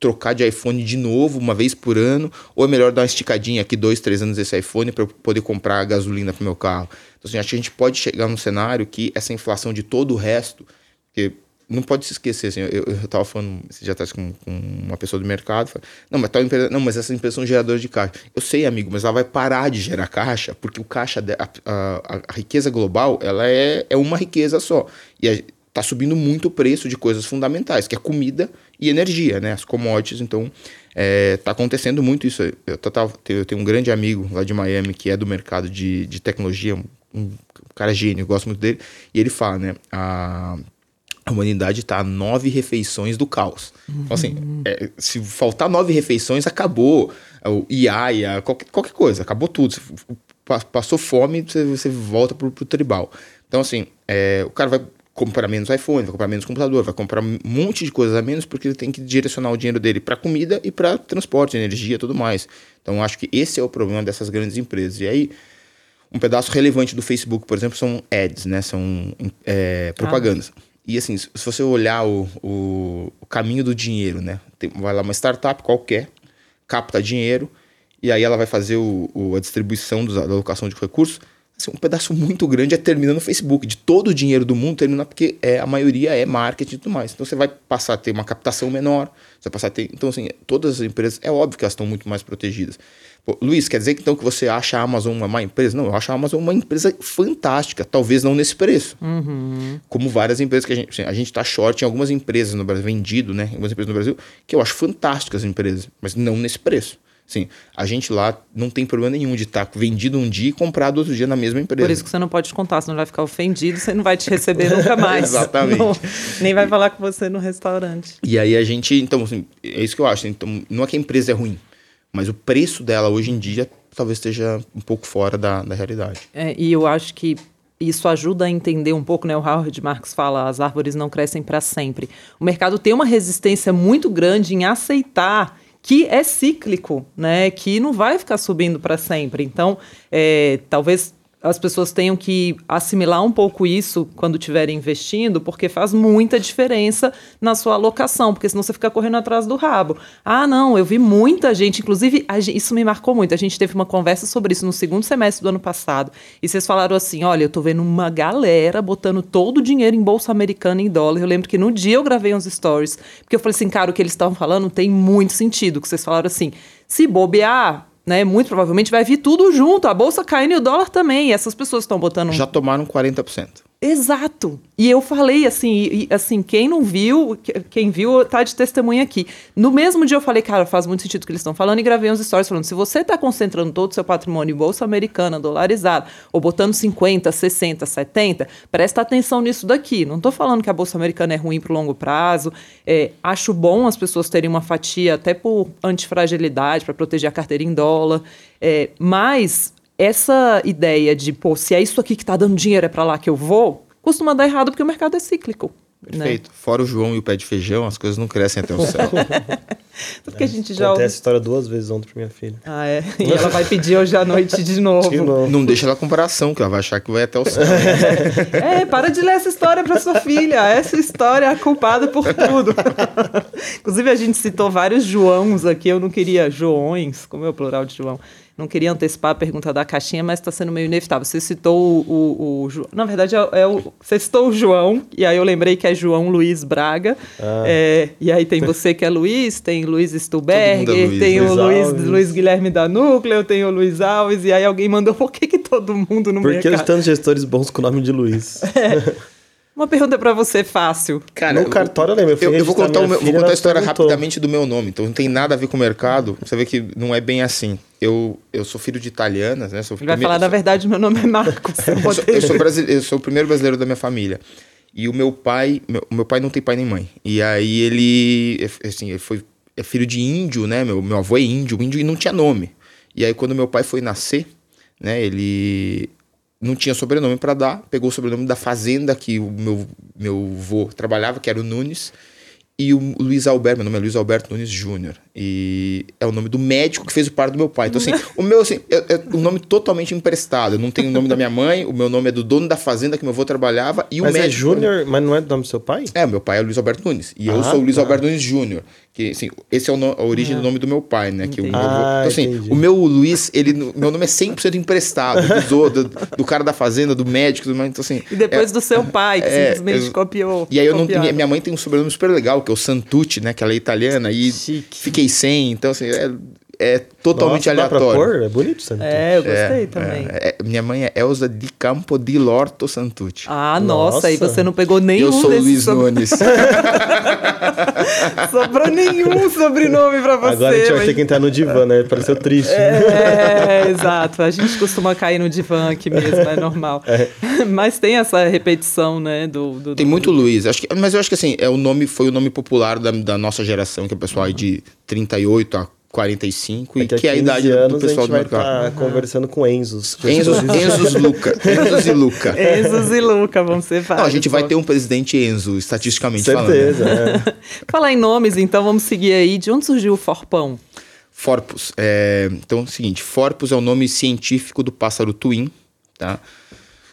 trocar de iPhone de novo, uma vez por ano, ou é melhor dar uma esticadinha aqui, dois, três anos desse iPhone para eu poder comprar gasolina para meu carro. Então, assim, acho que a gente pode chegar num cenário que essa inflação de todo o resto, porque não pode se esquecer, assim, eu, eu tava falando, você já tá com, com uma pessoa do mercado, não, mas tal empresa, não, mas essas empresas são de caixa. Eu sei, amigo, mas ela vai parar de gerar caixa, porque o caixa, a, a, a, riqueza global, ela é, é uma riqueza só. E a, tá subindo muito o preço de coisas fundamentais, que é comida e energia, né? As commodities, então é, tá acontecendo muito isso. Eu, eu tenho um grande amigo lá de Miami que é do mercado de, de tecnologia, um, um cara gênio, gosto muito dele, e ele fala, né? A, a humanidade está a nove refeições do caos. Então, assim, é, se faltar nove refeições, acabou o IA, qualquer, qualquer coisa, acabou tudo. Passou fome, você, você volta pro, pro tribal. Então, assim, é, o cara vai comprar menos iPhone, vai comprar menos computador, vai comprar um monte de coisas a menos porque ele tem que direcionar o dinheiro dele para comida e para transporte, energia e tudo mais. Então acho que esse é o problema dessas grandes empresas. E aí, um pedaço relevante do Facebook, por exemplo, são ads, né? São é, propagandas. Ah. E assim, se você olhar o, o, o caminho do dinheiro, né? Tem, vai lá uma startup qualquer, capta dinheiro, e aí ela vai fazer o, o a distribuição dos, da alocação de recursos assim, um pedaço muito grande é termina no Facebook. De todo o dinheiro do mundo termina porque é, a maioria é marketing e tudo mais. Então você vai passar a ter uma captação menor, você vai passar a ter. Então, assim, todas as empresas, é óbvio que elas estão muito mais protegidas. Pô, Luiz, quer dizer então que você acha a Amazon uma má empresa? Não, eu acho a Amazon uma empresa fantástica, talvez não nesse preço. Uhum. Como várias empresas que a gente. Assim, a gente está short em algumas empresas no Brasil, vendido, né? Em algumas empresas no Brasil, que eu acho fantásticas as empresas, mas não nesse preço. Sim, a gente lá não tem problema nenhum de estar tá vendido um dia e comprado outro dia na mesma empresa. Por isso que você não pode contar, senão vai ficar ofendido, você não vai te receber nunca mais. Exatamente. Não, nem vai falar com você no restaurante. E aí a gente, então, assim, é isso que eu acho. Então, não é que a empresa é ruim, mas o preço dela hoje em dia talvez esteja um pouco fora da, da realidade. É, e eu acho que isso ajuda a entender um pouco, né? O Howard Marks fala, as árvores não crescem para sempre. O mercado tem uma resistência muito grande em aceitar que é cíclico, né? Que não vai ficar subindo para sempre. Então, é, talvez as pessoas tenham que assimilar um pouco isso quando estiverem investindo, porque faz muita diferença na sua alocação, porque senão você fica correndo atrás do rabo. Ah, não, eu vi muita gente, inclusive, isso me marcou muito. A gente teve uma conversa sobre isso no segundo semestre do ano passado, e vocês falaram assim: olha, eu tô vendo uma galera botando todo o dinheiro em bolsa americana em dólar. Eu lembro que no dia eu gravei uns stories, porque eu falei assim, cara, o que eles estavam falando tem muito sentido, que vocês falaram assim. Se bobear, né, muito provavelmente vai vir tudo junto, a bolsa caindo e o dólar também. E essas pessoas estão botando. Já tomaram 40%. Exato. E eu falei assim, e, assim, quem não viu, quem viu tá de testemunha aqui. No mesmo dia eu falei, cara, faz muito sentido o que eles estão falando e gravei uns stories falando, se você tá concentrando todo o seu patrimônio em bolsa americana, dolarizada, ou botando 50, 60, 70, presta atenção nisso daqui. Não tô falando que a bolsa americana é ruim pro longo prazo. É, acho bom as pessoas terem uma fatia até por antifragilidade, para proteger a carteira em dólar. É, mas essa ideia de, pô, se é isso aqui que está dando dinheiro, é para lá que eu vou, costuma dar errado porque o mercado é cíclico. Né? Perfeito. Né? Fora o João e o pé de feijão, as coisas não crescem até o céu. porque a gente já. Contei essa história duas vezes ontem pra minha filha. Ah, é? E ela vai pedir hoje à noite de novo. de novo. Não deixa ela comparação, que ela vai achar que vai até o céu. é, para de ler essa história pra sua filha. Essa história é culpada por tudo. Inclusive, a gente citou vários Joãos aqui. Eu não queria Joões, como é o plural de João não queria antecipar a pergunta da caixinha, mas está sendo meio inevitável. Você citou o, o, o na verdade é, é, o, você citou o João e aí eu lembrei que é João Luiz Braga. Ah. É, e aí tem você que é Luiz, tem Luiz Stuberger, é Luiz. tem Luiz o Luiz, Luiz, Guilherme da Núcleo, tem o Luiz Alves e aí alguém mandou por que, que todo mundo no Porque mercado? eles têm gestores bons com o nome de Luiz. É. Uma pergunta para você fácil. Cara, no cartório eu lembro. Eu, eu vou contar, meu, vou contar a história perguntou. rapidamente do meu nome. Então não tem nada a ver com o mercado. Você vê que não é bem assim. Eu, eu sou filho de italianas, né? Sou Ele vai falar, na verdade, meu nome é Marcos. eu, sou, eu, sou brasileiro, eu sou o primeiro brasileiro da minha família. E o meu pai, meu, meu pai não tem pai nem mãe. E aí ele, assim, ele foi é filho de índio, né? Meu, meu avô é índio, índio e não tinha nome. E aí quando meu pai foi nascer, né? Ele não tinha sobrenome para dar, pegou o sobrenome da fazenda que o meu, meu vô trabalhava, que era o Nunes, e o Luiz Alberto, meu nome é Luiz Alberto Nunes Júnior. E é o nome do médico que fez o parto do meu pai. Então, assim, o meu, assim, é, é um nome totalmente emprestado. Eu não tenho o nome da minha mãe, o meu nome é do dono da fazenda que meu avô trabalhava e mas o médico. Mas é Júnior, mas não é do nome do seu pai? É, meu pai é Luiz Alberto Nunes. E ah, eu sou o Luiz tá. Alberto Nunes Júnior. Que, assim, esse é no, a origem do ah. nome do meu pai, né? Que o meu ah, então, assim, entendi. o meu Luiz, ele, meu nome é 100% emprestado. Do, do, do, cara da fazenda, do médico, do, então assim... E depois é, do seu pai, que é, simplesmente eu, copiou. E aí eu não, minha mãe tem um sobrenome super legal, que é o Santucci, né? Que ela é italiana. E Chique. fiquei sem, então assim... É, é totalmente Nossa, aleatório. Pôr? É bonito, Santucci. É, eu gostei é, também. É, é, minha mãe é Elza de Campo di Lorto Santucci. Ah, nossa, nossa. aí você não pegou nenhum Eu sou Luiz sobre... Nunes. Sobrou nenhum sobrenome pra você. Agora a gente vai mas... ter que entrar no divã, né? Pareceu triste. É, exato. A gente costuma cair no divã aqui mesmo, é normal. É. Mas tem essa repetição, né? Do, do tem do... muito Luiz. Acho que, mas eu acho que assim, é o nome, foi o nome popular da, da nossa geração, que é o pessoal aí de 38 a 45 é e que, é a idade do pessoal do mercado. Tá uhum. conversando com Enzos. Enzos, Enzos Luca. Enzos e Luca. Enzos e Luca vão ser vários. Não, a gente vai ter um presidente Enzo, estatisticamente Certeza, falando. Né? É. Falar em nomes, então vamos seguir aí. De onde surgiu o Forpão? Forpus. É, então é o seguinte, Forpus é o nome científico do pássaro twin, tá?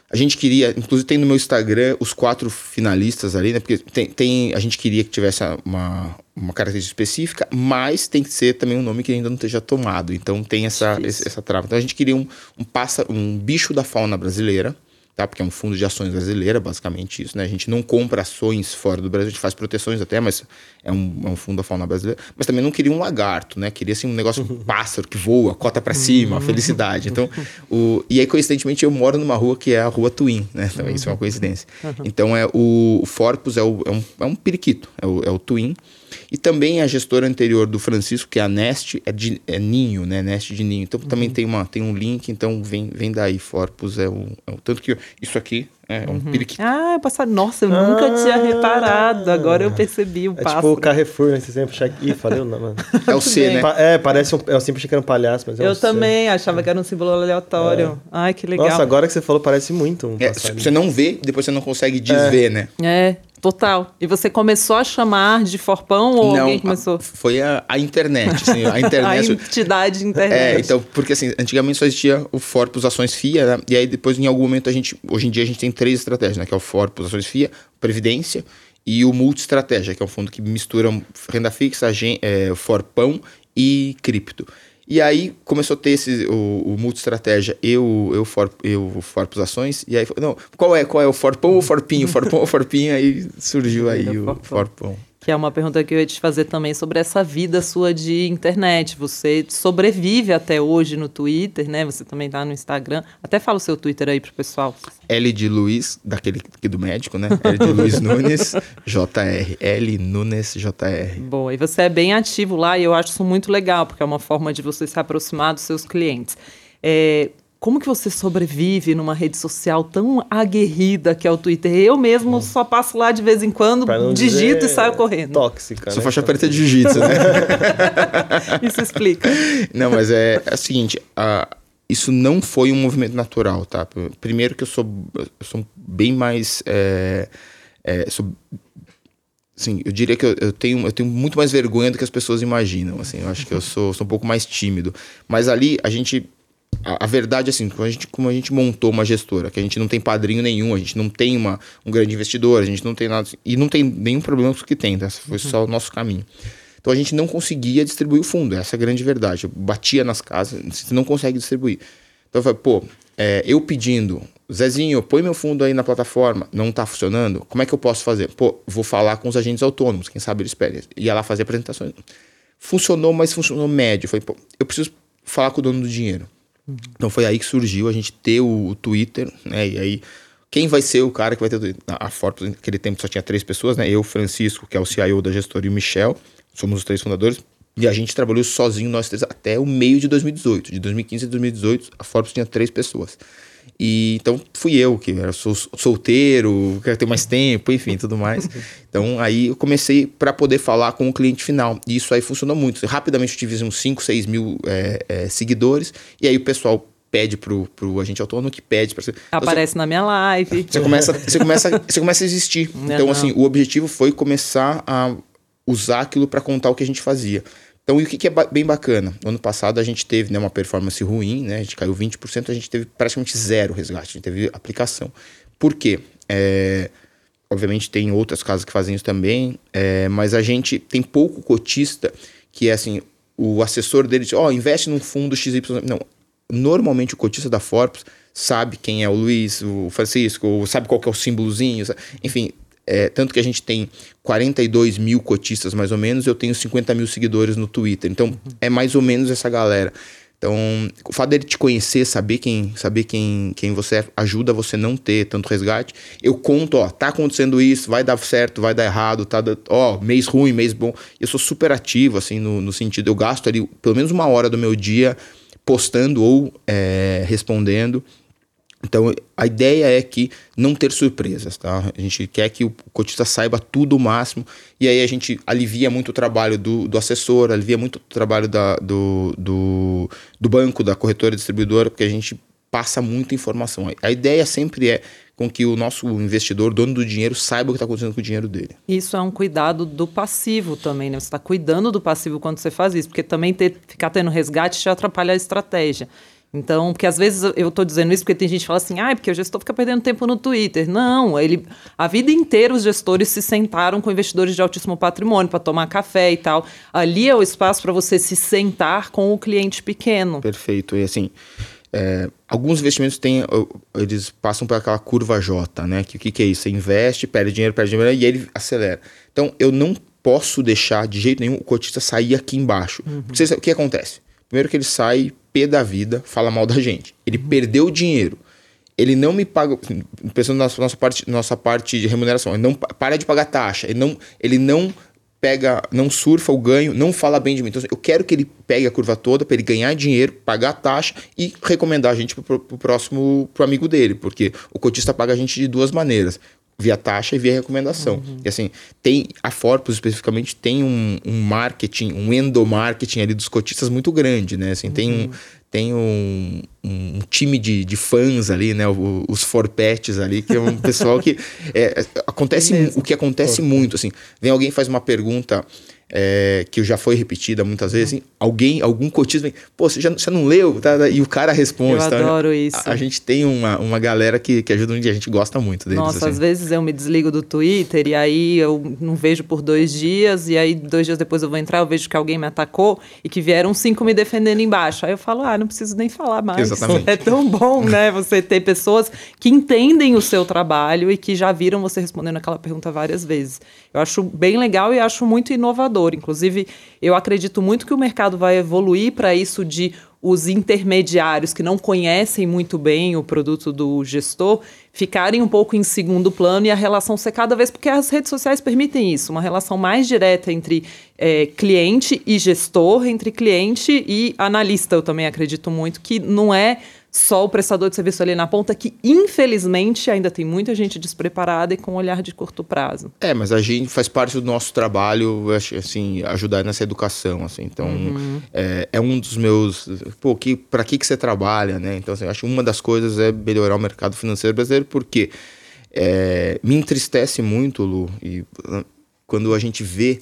A gente queria, inclusive tem no meu Instagram os quatro finalistas ali, né? Porque tem, tem a gente queria que tivesse uma, uma característica específica, mas tem que ser também um nome que ainda não esteja tomado. Então tem essa, essa trava. Então a gente queria um, um pássaro, um bicho da fauna brasileira, tá? Porque é um fundo de ações brasileira, basicamente isso, né? A gente não compra ações fora do Brasil, a gente faz proteções até, mas é um, é um fundo da fauna brasileira. Mas também não queria um lagarto, né? Queria, assim, um negócio, um pássaro que voa, cota para cima, felicidade. Então, o... E aí, coincidentemente, eu moro numa rua que é a Rua Twin, né? Também isso é uma coincidência. Então, é o, o Forpus é, o, é, um, é um periquito, é o, é o Twin. E também a gestora anterior do Francisco, que é a Nest, é, de, é ninho, né? Nest de ninho. Então uhum. também tem, uma, tem um link, então vem, vem daí. Forpus é o, é o. Tanto que isso aqui é um uhum. periquito. Ah, passado. Nossa, eu ah, nunca tinha reparado. Agora eu percebi o é pássaro. tipo o Carrefour, né? Você sempre achava Ih, falei o nome. É o C, né? É, parece um. Eu sempre achei que era um palhaço, mas é Eu um também C. achava que era um símbolo aleatório. É. Ai, que legal. Nossa, agora que você falou, parece muito um é, Você não vê, depois você não consegue desver, é. né? É. Total. E você começou a chamar de Forpão ou Não, alguém começou? Foi a, a internet. Assim, a internet. a entidade internet. É, então, porque assim, antigamente só existia o Forpus Ações FIA, né? E aí depois, em algum momento, a gente. Hoje em dia a gente tem três estratégias, né? Que é o Forpus Ações FIA, Previdência e o Multi-Estratégia, que é um fundo que mistura renda fixa, é, Forpão e cripto. E aí começou a ter esse, o, o multi-estratégia e o, eu, for, eu Forpus Ações. E aí, não, qual é? Qual é o Forpão ou Forpinho? Forpão ou Forpinho? Aí surgiu aí o Forpão. Que é uma pergunta que eu ia te fazer também sobre essa vida sua de internet. Você sobrevive até hoje no Twitter, né? Você também tá no Instagram. Até fala o seu Twitter aí pro pessoal. L de Luiz, daquele aqui do médico, né? L de Luiz Nunes, JR. L Nunes JR. Boa, e você é bem ativo lá e eu acho isso muito legal, porque é uma forma de você se aproximar dos seus clientes. É, como que você sobrevive numa rede social tão aguerrida que é o Twitter? Eu mesmo hum. só passo lá de vez em quando, digito e saio correndo. Tóxica. Sou né? faixa preta de jiu-jitsu, né? isso explica. Não, mas é, é o seguinte, a, isso não foi um movimento natural, tá? Primeiro que eu sou, eu sou bem mais. É, é, sou, assim, eu diria que eu, eu, tenho, eu tenho muito mais vergonha do que as pessoas imaginam. Assim, eu acho que eu sou, sou um pouco mais tímido. Mas ali a gente a, a, verdade, assim, como a, gente, como a gente montou uma gestora, que a gente não tem padrinho nenhum, a gente não tem uma, um grande investidor, a gente não tem nada. E não tem nenhum problema com o que tem, tá? Foi só o nosso caminho. Então a gente não conseguia distribuir o fundo, essa é a grande verdade. Eu batia nas casas, você não consegue distribuir. Então eu falei, pô, é, eu pedindo, Zezinho, põe meu fundo aí na plataforma, não tá funcionando, como é que eu posso fazer? Pô, vou falar com os agentes autônomos, quem sabe eles pedem. Ia lá fazer apresentações. Funcionou, mas funcionou médio. Eu falei, pô, eu preciso falar com o dono do dinheiro. Uhum. Então foi aí que surgiu a gente ter o, o, Twitter, né? E aí, quem vai ser o cara que vai ter o Twitter? A Forbes, naquele tempo só tinha três pessoas, né? Eu, Francisco, que é o CIO da gestora, e o Michel, somos os três fundadores. E a gente trabalhou sozinho, nós três, até o meio de 2018. De 2015 a 2018, a Forbes tinha três pessoas. E então fui eu que era sou solteiro, quero ter mais tempo, enfim, tudo mais. Então aí eu comecei para poder falar com o cliente final. E isso aí funcionou muito. Rapidamente eu tive uns 5, 6 mil é, é, seguidores. E aí o pessoal pede pro, pro agente autônomo que pede para. Aparece você, na minha live. Você começa, você começa, você começa a existir. Então, assim, o objetivo foi começar a usar aquilo para contar o que a gente fazia. Então, e o que, que é bem bacana? No ano passado a gente teve né, uma performance ruim, né? A gente caiu 20%, a gente teve praticamente zero resgate, a gente teve aplicação. Por quê? É, obviamente tem outras casas que fazem isso também, é, mas a gente tem pouco cotista que é assim, o assessor dele diz, ó, oh, investe num fundo XY. Não, normalmente o cotista da Forbes sabe quem é o Luiz, o Francisco, sabe qual é o símbolozinho, enfim, é, tanto que a gente tem 42 mil cotistas, mais ou menos, eu tenho 50 mil seguidores no Twitter. Então, uhum. é mais ou menos essa galera. Então, o fato dele te conhecer, saber quem, saber quem, quem você é, ajuda você não ter tanto resgate. Eu conto, ó, tá acontecendo isso, vai dar certo, vai dar errado, tá, ó, mês ruim, mês bom. Eu sou super ativo, assim, no, no sentido, eu gasto ali pelo menos uma hora do meu dia postando ou é, respondendo. Então, a ideia é que não ter surpresas, tá? A gente quer que o cotista saiba tudo o máximo e aí a gente alivia muito o trabalho do, do assessor, alivia muito o trabalho da, do, do, do banco, da corretora distribuidora, porque a gente passa muita informação. A ideia sempre é com que o nosso investidor, dono do dinheiro, saiba o que está acontecendo com o dinheiro dele. Isso é um cuidado do passivo também, né? Você está cuidando do passivo quando você faz isso, porque também ter, ficar tendo resgate te atrapalha a estratégia. Então, porque às vezes eu estou dizendo isso porque tem gente que fala assim, ah, porque o gestor fica perdendo tempo no Twitter. Não, ele, a vida inteira os gestores se sentaram com investidores de altíssimo patrimônio para tomar café e tal. Ali é o espaço para você se sentar com o cliente pequeno. Perfeito. E assim, é, alguns investimentos têm, eles passam por aquela curva J, né? Que o que, que é isso? Você investe, perde dinheiro, perde dinheiro e ele acelera. Então, eu não posso deixar de jeito nenhum o cotista sair aqui embaixo. Uhum. Porque, o que acontece? Primeiro que ele sai pé da vida, fala mal da gente. Ele uhum. perdeu o dinheiro. Ele não me paga, pensando na nossa, nossa, parte, nossa parte de remuneração, ele não para de pagar taxa, ele não, ele não pega, não surfa o ganho, não fala bem de mim. Então, eu quero que ele pegue a curva toda para ele ganhar dinheiro, pagar a taxa e recomendar a gente para o próximo pro amigo dele, porque o cotista paga a gente de duas maneiras via taxa e via recomendação. Uhum. E assim, tem a Forpus especificamente tem um, um, marketing, um endomarketing ali dos cotistas muito grande, né? Assim, uhum. tem um tem um, um time de, de, fãs ali, né? O, os forpets ali, que é um pessoal que é, acontece é o que acontece muito, assim. Vem alguém faz uma pergunta é, que já foi repetida muitas vezes, assim, alguém, algum cotista vem, pô, você, já, você não leu? Tá? E o cara responde. Eu tá? adoro isso. A, a, gente tem uma, uma galera que, que ajuda um dia, a gente gosta muito deles. Nossa, assim. às vezes eu me desligo do Twitter e aí eu não vejo por dois dias, e aí dois dias depois eu vou entrar, eu vejo que alguém me atacou e que vieram cinco me defendendo embaixo. Aí eu falo, ah, não preciso nem falar mais. Exatamente. É tão bom, né? Você ter pessoas que entendem o seu trabalho e que já viram você respondendo aquela pergunta várias vezes. Eu acho bem legal e acho muito inovador. Inclusive, eu acredito muito que o mercado vai evoluir para isso de os intermediários que não conhecem muito bem o produto do gestor ficarem um pouco em segundo plano e a relação ser cada vez porque as redes sociais permitem isso, uma relação mais direta entre é, cliente e gestor, entre cliente e analista. Eu também acredito muito que não é só o prestador de serviço ali na ponta, que infelizmente ainda tem muita gente despreparada e com olhar de curto prazo. É, mas a gente faz parte do nosso trabalho, assim, ajudar nessa educação, assim. Então, uhum. é, é, um dos meus, pô, que, para que que você trabalha, né? Então, assim, eu acho que uma das coisas é melhorar o mercado financeiro brasileiro, porque é, me entristece muito, Lu, e quando a gente vê,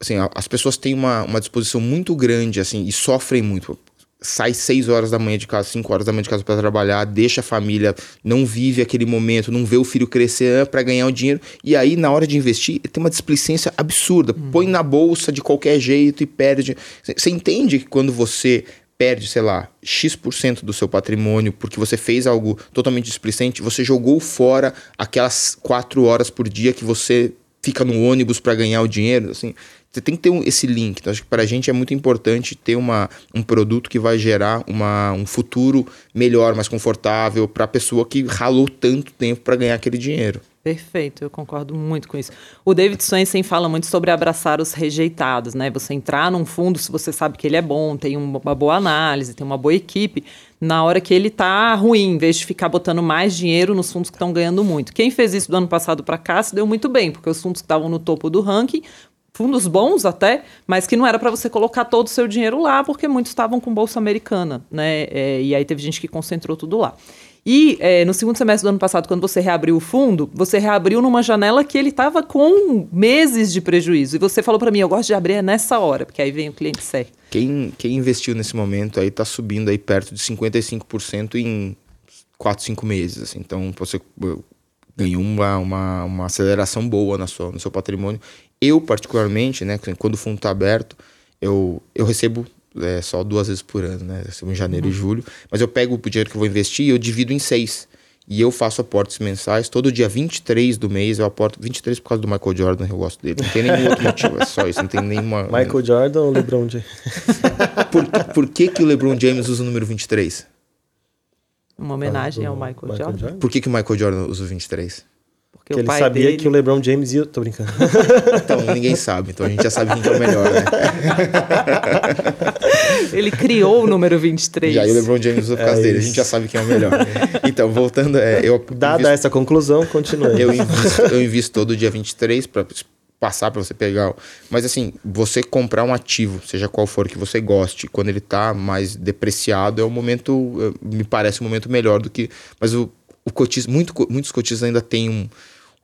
assim, as pessoas têm uma, uma disposição muito grande, assim, e sofrem muito sai 6 horas da manhã de casa, 5 horas da manhã de casa para trabalhar, deixa a família, não vive aquele momento, não vê o filho crescer para ganhar o dinheiro. E aí, na hora de investir, tem uma displicência absurda. Uhum. Põe na bolsa de qualquer jeito e perde. Você entende que quando você perde, sei lá, X% do seu patrimônio porque você fez algo totalmente displicente, você jogou fora aquelas 4 horas por dia que você fica no ônibus para ganhar o dinheiro, assim. Você tem que ter um, esse link. Então, acho que para a gente é muito importante ter uma, um produto que vai gerar uma, um futuro melhor, mais confortável para a pessoa que ralou tanto tempo para ganhar aquele dinheiro. Perfeito, eu concordo muito com isso. O David Swensen fala muito sobre abraçar os rejeitados, né? Você entrar num fundo se você sabe que ele é bom, tem uma boa análise, tem uma boa equipe, na hora que ele tá ruim, em vez de ficar botando mais dinheiro nos fundos que estão ganhando muito. Quem fez isso do ano passado para cá se deu muito bem, porque os fundos que estavam no topo do ranking fundos bons até, mas que não era para você colocar todo o seu dinheiro lá, porque muitos estavam com bolsa americana, né? É, e aí teve gente que concentrou tudo lá. E é, no segundo semestre do ano passado, quando você reabriu o fundo, você reabriu numa janela que ele estava com meses de prejuízo. E você falou para mim, eu gosto de abrir nessa hora, porque aí vem o cliente certo. Quem, quem investiu nesse momento aí está subindo aí perto de 55% em 4, 5 meses. Assim. Então você ganhou uma, uma, uma aceleração boa na sua, no seu patrimônio eu, particularmente, né, quando o fundo está aberto, eu, eu recebo é, só duas vezes por ano, né? Recebo em janeiro uhum. e julho. Mas eu pego o dinheiro que eu vou investir e eu divido em seis. E eu faço aportes mensais. Todo dia 23 do mês eu aporto. 23 por causa do Michael Jordan, eu gosto dele. Não tem nenhum outro motivo, é só isso. Não tem nenhuma. Michael Jordan ou LeBron James? por, por que, que o LeBron James usa o número 23? Uma homenagem ao Michael, Michael Jordan. Jordan. Por que, que o Michael Jordan usa o 23? Porque que ele sabia dele... que o LeBron James ia. Tô brincando. então, ninguém sabe. Então a gente já sabe quem é o melhor, né? ele criou o número 23. Já, e o LeBron James usa por causa é dele. A gente já sabe quem é o melhor. Então, voltando. É, eu Dada invisto... essa conclusão, continua. Eu invisto, eu invisto todo dia 23 para passar para você pegar. Mas assim, você comprar um ativo, seja qual for que você goste, quando ele tá mais depreciado, é o momento, me parece um momento melhor do que. Mas o, o muito, muitos cotistas ainda têm um,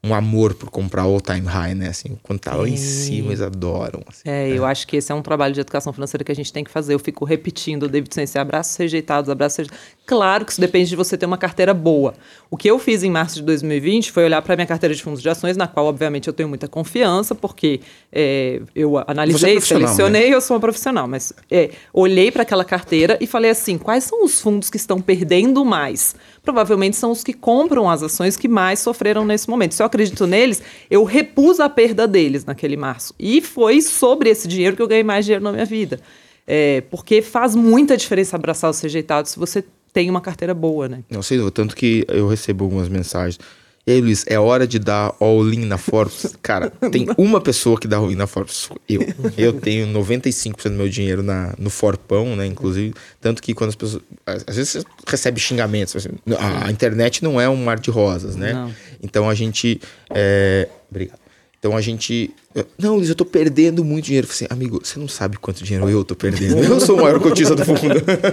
um amor por comprar all time high, né? Assim, quando tá lá em cima, eles adoram. Assim, é, eu acho que esse é um trabalho de educação financeira que a gente tem que fazer. Eu fico repetindo, David Sense, abraços rejeitados, abraços rejeitados. Claro que isso depende de você ter uma carteira boa. O que eu fiz em março de 2020 foi olhar para minha carteira de fundos de ações, na qual, obviamente, eu tenho muita confiança, porque é, eu analisei, é selecionei, né? eu sou uma profissional, mas é, olhei para aquela carteira e falei assim: quais são os fundos que estão perdendo mais? Provavelmente são os que compram as ações que mais sofreram nesse momento. Se eu acredito neles, eu repus a perda deles naquele março. E foi sobre esse dinheiro que eu ganhei mais dinheiro na minha vida. É, porque faz muita diferença abraçar os rejeitados se você tem uma carteira boa, né? Não sei, tanto que eu recebo algumas mensagens. E aí, Luiz, é hora de dar all-in na Forbes? Cara, tem uma pessoa que dá all-in na Forbes. Eu. Eu tenho 95% do meu dinheiro na, no Forpão, né? Inclusive. Tanto que quando as pessoas. Às vezes você recebe xingamentos. Assim, a, a, internet não é um mar de rosas, né? Não. Então a gente. É... Obrigado. Então a gente. Não, Luiz, eu tô perdendo muito dinheiro. Eu falei assim, amigo, você não sabe quanto dinheiro eu tô perdendo. Eu sou o maior cotista do fundo.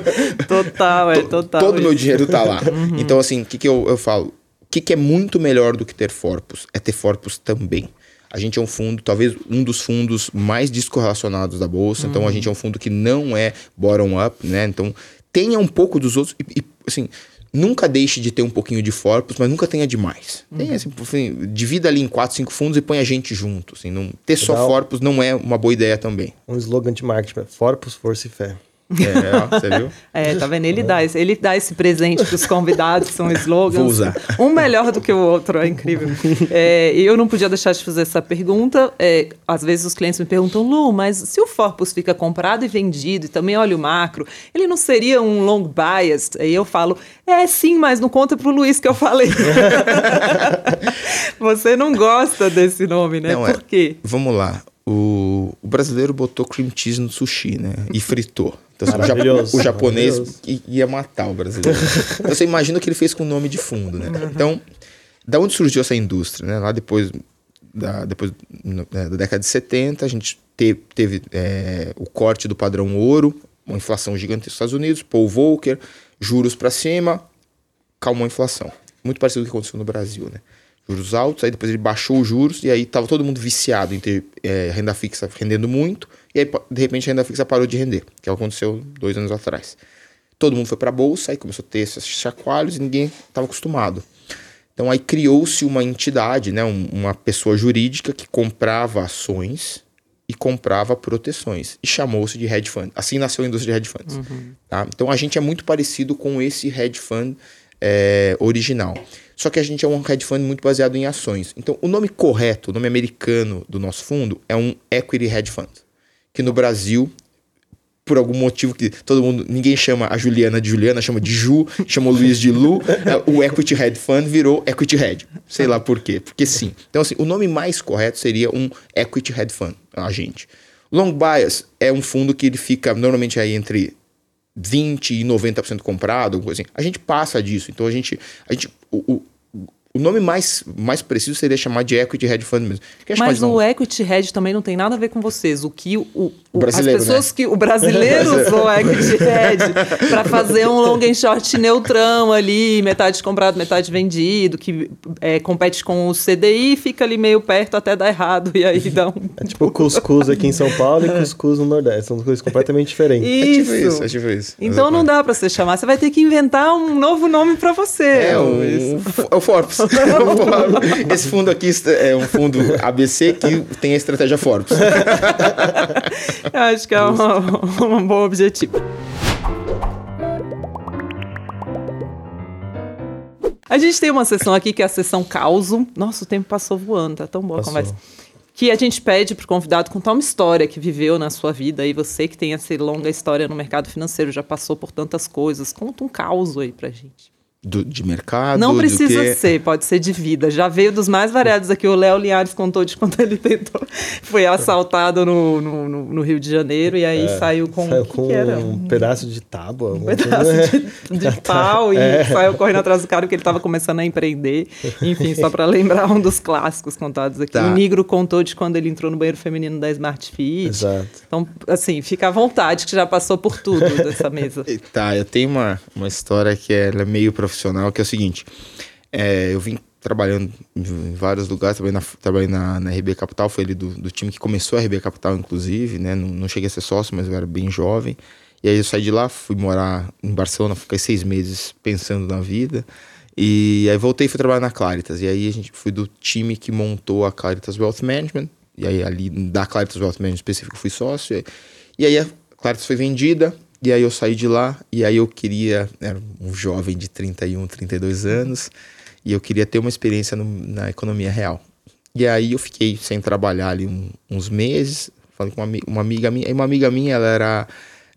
Total, é total. Todo o meu dinheiro tá lá. Uhum. Então, assim, o que, que eu, eu falo? O que, que é muito melhor do que ter Forpus? É ter Forpus também. A gente é um fundo, talvez um dos fundos mais descorrelacionados da bolsa. Uhum. Então, a uhum. gente é um fundo que não é bottom-up, né? Então, tenha um pouco dos outros. E, e assim, nunca deixe de ter um pouquinho de Forpus, mas nunca tenha demais. Uhum. Tem, assim, assim, divida ali em quatro, cinco fundos e põe a gente junto. Assim, não, ter só Forpus não é uma boa ideia também. Um slogan de marketing, Forpus, força e fé. É, você viu? É, tá vendo? Ele dá esse, ele dá esse presente para os convidados, são slogans. Vou usar. Um melhor do que o outro, é incrível. É, e eu não podia deixar de fazer essa pergunta. É, às vezes os clientes me perguntam, Lu, mas se o Forpus fica comprado e vendido, e também olha o macro, ele não seria um long bias? Aí eu falo, é sim, mas não conta pro Luiz que eu falei. Você não gosta desse nome, né? Não, é. Por quê? Vamos lá. O, o brasileiro botou cream cheese no sushi, né? E fritou. Então, assim, o, japonês ia matar o brasileiro. então, você imagina o que ele fez com o nome de fundo, né? Uhum. Então, da onde surgiu essa indústria? Né? Lá depois da, depois né, da década de 70, a gente teve, teve é, o corte do padrão ouro, uma inflação gigante nos Estados Unidos, Paul Volcker, juros para cima, calmou a inflação. Muito parecido com o que aconteceu no Brasil, né? Juros altos, aí depois ele baixou os juros, e aí tava todo mundo viciado em ter é, renda fixa rendendo muito, e aí de repente a renda fixa parou de render, que aconteceu dois anos atrás. Todo mundo foi para a bolsa, aí começou a ter esses chacoalhos e ninguém estava acostumado. Então aí criou-se uma entidade, né, uma pessoa jurídica que comprava ações e comprava proteções e chamou-se de hedge fund. Assim nasceu a indústria de hedge funds. Uhum. Tá? Então a gente é muito parecido com esse hedge fund é, original. Só que a gente é um hedge fund muito baseado em ações. Então o nome correto, o nome americano do nosso fundo é um equity hedge fund, que no Brasil por algum motivo que todo mundo, ninguém chama a Juliana de Juliana, chama de Ju, chama o Luiz de Lu, é, o Equity Hedge Fund virou Equity Hedge. Sei lá por quê, porque sim. Então assim, o nome mais correto seria um Equity Hedge Fund, a gente. Long Bias é um fundo que ele fica normalmente aí entre 20 e 90% comprado, coisa assim. A gente passa disso, então a gente, a gente o, nome mais, mais preciso seria chamar de Equity Hedge Fund mesmo. Mas o Equity Hedge também não tem nada a ver com vocês. O que o, o, o as pessoas né? que o brasileiro usou o Equity Hedge para fazer um long and short neutrão ali, metade comprado, metade vendido, que é, compete com o CDI, fica ali meio perto até dar errado e aí dá um É tipo cuscuz aqui em São Paulo e cuscuz no Nordeste, são coisas completamente diferentes. Isso. É tipo isso, é tipo isso. Então não dá para você chamar, você vai ter que inventar um novo nome para você. É, o, é o Forbes. Esse fundo aqui é um fundo ABC que tem a estratégia Forbes. Eu acho que é um, um bom objetivo. A gente tem uma sessão aqui que é a sessão causo. Nossa, o tempo passou voando, tá tão boa passou. a conversa. Que a gente pede pro convidado contar uma história que viveu na sua vida e você que tem essa longa história no mercado financeiro, já passou por tantas coisas. Conta um caos aí pra gente. Do, de mercado? Não precisa que... ser, pode ser de vida. Já veio dos mais variados aqui. O Léo Linhares contou de quando ele tentou. Foi assaltado no, no, no Rio de Janeiro e aí é, saiu com. Saiu com um pedaço de tábua. Um pedaço de, de pau é. e saiu correndo atrás do cara porque ele estava começando a empreender. Enfim, só para lembrar um dos clássicos contados aqui. Tá. O Nigro contou de quando ele entrou no banheiro feminino da Smart Fit. Exato. Então, assim, fica à vontade que já passou por tudo dessa mesa. tá, eu tenho uma, uma história que é, é meio profissional profissional, que é o seguinte: é, eu vim trabalhando em vários lugares, trabalhei na, trabalhei na, na RB Capital, foi ele do, do, time que começou a RB Capital, inclusive, né? Não, não, cheguei a ser sócio, mas eu era bem jovem. E aí eu saí de lá, fui morar em Barcelona, fiquei seis meses pensando na vida. E aí voltei e fui trabalhar na Claritas. E aí a gente fui do time que montou a Claritas Wealth Management. E aí ali da Claritas Wealth Management específico fui sócio. E aí a Claritas foi vendida, e aí eu saí de lá e aí eu queria, era um jovem de 31, 32 anos, e eu queria ter uma experiência no, na economia real. E aí eu fiquei sem trabalhar ali um, uns meses, falei com uma, uma, amiga minha, e uma amiga minha, ela era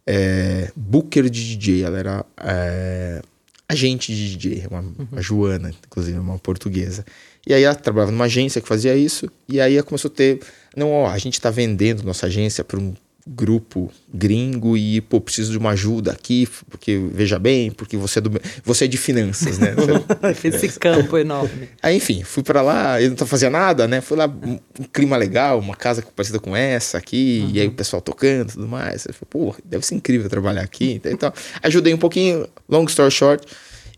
é, booker de DJ, ela era é, agente de DJ, uma, uhum. a Joana, inclusive, uma portuguesa. E aí ela trabalhava numa agência que fazia isso, e aí ela começou a ter, não, ó, a gente está vendendo nossa agência para um grupo gringo e pô, preciso de uma ajuda aqui, porque veja bem, porque você é, do, você é de finanças, né? Esse campo enorme. Aí, enfim, fui para lá, eu não fazia nada, né? Fui lá, um, clima legal, uma casa parecida com essa aqui, uhum. e aí o pessoal tocando e tudo mais. Eu falei, pô, deve ser incrível trabalhar aqui. Então, ajudei um pouquinho, long story short,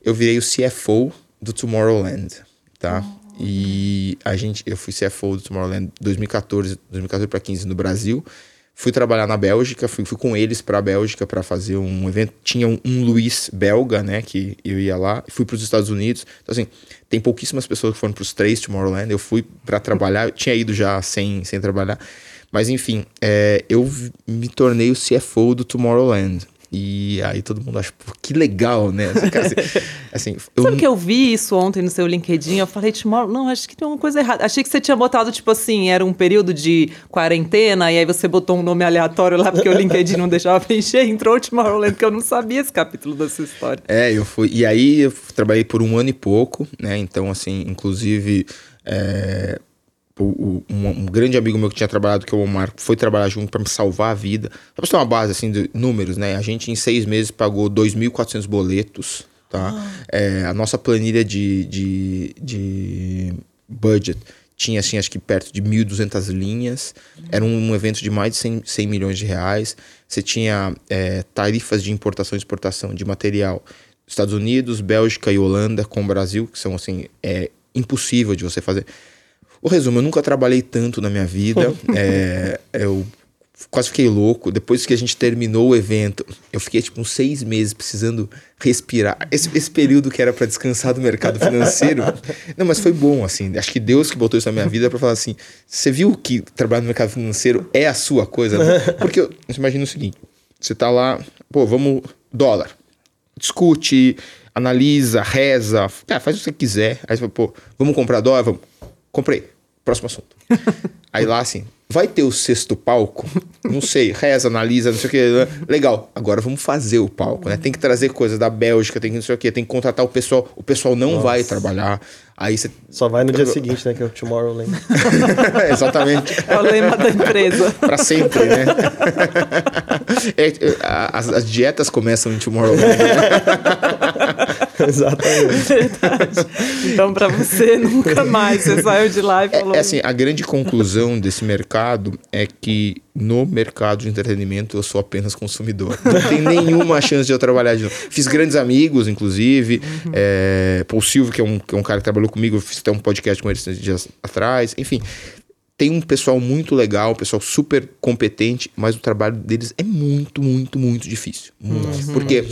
eu virei o CFO do Tomorrowland, tá? Uhum. E a gente, eu fui CFO do Tomorrowland 2014, 2014 para 15 no Brasil. Fui trabalhar na Bélgica, fui, fui com eles para a Bélgica para fazer um evento. Tinha um, um Luiz belga, né, que eu ia lá. Fui para os Estados Unidos. Então, assim, tem pouquíssimas pessoas que foram para os três Tomorrowland. Eu fui para trabalhar, eu tinha ido já sem, sem trabalhar. Mas, enfim, é, eu me tornei o CFO do Tomorrowland. E aí todo mundo acha, pô, que legal, né? Assim, assim, eu... Sabe que eu vi isso ontem no seu LinkedIn? Eu falei, Tomorrow, não, acho que tem uma coisa errada. Achei que você tinha botado, tipo assim, era um período de quarentena, e aí você botou um nome aleatório lá, porque o LinkedIn não deixava preencher, entrou o Tomorrowland, que eu não sabia esse capítulo da sua história. É, eu fui. E aí eu trabalhei por um ano e pouco, né? Então, assim, inclusive. É, o, um, um, grande amigo meu que tinha trabalhado, que é o Omar, foi trabalhar junto para me salvar a vida. Pra você ter uma base assim de números, né? A gente em seis meses pagou 2.400 boletos, tá? Ah. É, a nossa planilha de, de, de budget tinha assim, acho que perto de 1.200 linhas. Era um, um, evento de mais de 100, 100 milhões de reais. Você tinha é, tarifas de importação e exportação de material Estados Unidos, Bélgica e Holanda com o Brasil, que são assim, é, impossível de você fazer. O resumo, eu nunca trabalhei tanto na minha vida. é, eu quase fiquei louco. Depois que a gente terminou o evento, eu fiquei tipo uns seis meses precisando respirar. Esse, esse período que era para descansar do mercado financeiro. Não, mas foi bom, assim. Acho que Deus que botou isso na minha vida para falar assim: você viu que trabalhar no mercado financeiro é a sua coisa? Porque você imagina o seguinte: você tá lá, pô, vamos. Dólar. Discute, analisa, reza, ah, faz o que você quiser. Aí você fala, pô, vamos comprar dólar? Vamos. Comprei. Próximo assunto. Aí lá assim, Vai ter o sexto palco? Não sei, reza, analisa, não sei o que. Né? Legal, agora vamos fazer o palco, né? Tem que trazer coisas da Bélgica, tem que não sei o que, tem que contratar o pessoal. O pessoal não Nossa. vai trabalhar. Aí você. Só vai no dia seguinte, né? Que é o Tomorrowland. Exatamente. É o lema da empresa. Pra sempre, né? É, é, as, as, dietas começam em Tomorrowland. Exatamente. Verdade. Então, pra você, nunca mais você saiu de lá e falou. É, é assim, a grande conclusão desse mercado é que no mercado de entretenimento eu sou apenas consumidor. Não tem nenhuma chance de eu trabalhar de novo. Fiz grandes amigos, inclusive. Uhum. É, Paul Silva, que é, um, que é um cara que trabalhou comigo, eu fiz até um podcast com ele esses dias atrás. Enfim, tem um pessoal muito legal, um pessoal super competente, mas o trabalho deles é muito, muito, muito difícil. Muito. Uhum. Porque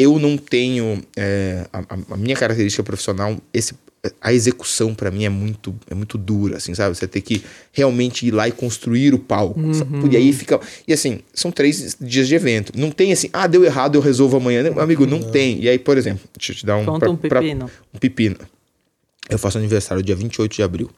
eu não tenho. É, a, a, minha característica profissional, esse, a execução para mim é muito é muito dura, assim, sabe? Você tem que realmente ir lá e construir o palco. Uhum. E aí fica. E assim, são três dias de evento. Não tem assim, ah, deu errado, eu resolvo amanhã. Amigo, não, não. tem. E aí, por exemplo, deixa eu te dar um. Conta pra, um pepino. Pra, um pepino. Eu faço aniversário dia 28 de abril.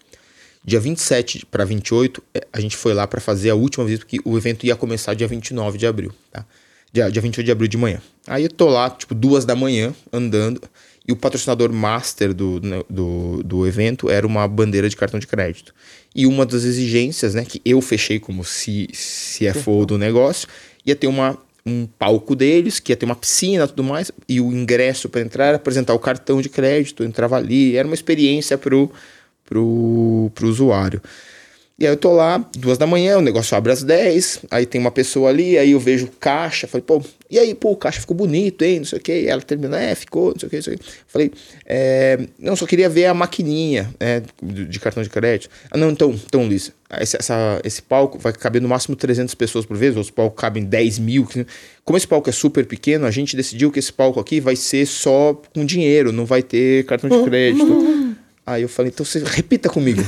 Dia 27 para 28, a gente foi lá para fazer a última visita, porque o evento ia começar dia 29 de abril, tá? Dia, dia 28 de abril de manhã. Aí eu tô lá, tipo, duas da manhã, andando. E o patrocinador master do, né, do, do evento era uma bandeira de cartão de crédito. E uma das exigências, né, que eu fechei como CFO do negócio, ia ter uma, um palco deles, que ia ter uma piscina e tudo mais, e o ingresso para entrar era apresentar o cartão de crédito, entrava ali, era uma experiência pro, pro, pro usuário. E aí eu tô lá, duas da manhã, o negócio abre às 10, aí tem uma pessoa ali, aí eu vejo caixa, falei, pô, e aí, pô, o caixa ficou bonito, hein, não sei o que, ela terminou, é, ficou, não sei o que, não sei o que. Falei, é, não, só queria ver a maquininha é, de, cartão de crédito. Ah, não, então, então Luiz, esse, essa, esse palco vai caber no máximo 300 pessoas por vez, outros palcos cabem 10 mil. Como esse palco é super pequeno, a gente decidiu que esse palco aqui vai ser só com dinheiro, não vai ter cartão de crédito. Aí eu falei, então você repita comigo.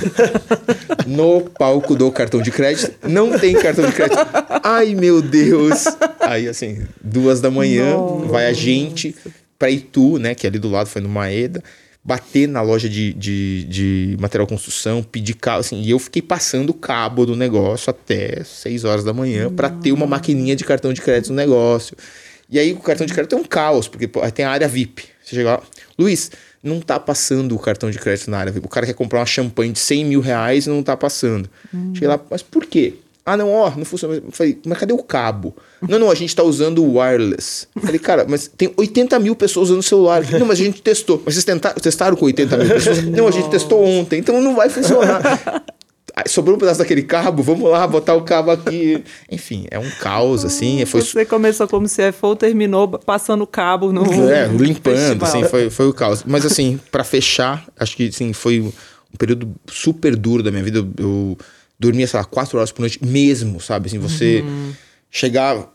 no palco do cartão de crédito, não tem cartão de crédito. Ai, meu Deus. Aí, assim, duas da manhã, Nossa. vai a gente pra Itu, né? Que é ali do lado foi no Maeda, bater na loja de, de, de material construção, pedir cabo, assim, e eu fiquei passando o cabo do negócio até seis horas da manhã para ter uma maquininha de cartão de crédito no negócio. E aí o cartão de crédito é um caos, porque pô, tem a área VIP. Você chega lá, Luiz, não tá passando o cartão de crédito na área. O cara quer comprar uma champanhe de 100 mil reais e não tá passando. Hum. Cheguei lá, mas por quê? Ah, não, ó, não funciona. Falei, mas cadê o cabo? não, não, a gente tá usando o wireless. Falei, cara, mas tem 80 mil pessoas usando o celular. Falei, não, mas a gente testou. Mas vocês tentaram, testaram com 80 mil pessoas? não, a gente testou ontem, então não vai funcionar sobrou um pedaço daquele cabo, vamos lá, botar o cabo aqui. Enfim, é um caos, assim. Foi... Você começou como CFO, terminou passando cabo no. É, limpando, assim, foi, foi o caos. Mas, assim, para fechar, acho que, assim, foi um período super duro da minha vida. Eu, eu dormia, sei lá, quatro horas por noite mesmo, sabe? Assim, você uhum. chegar.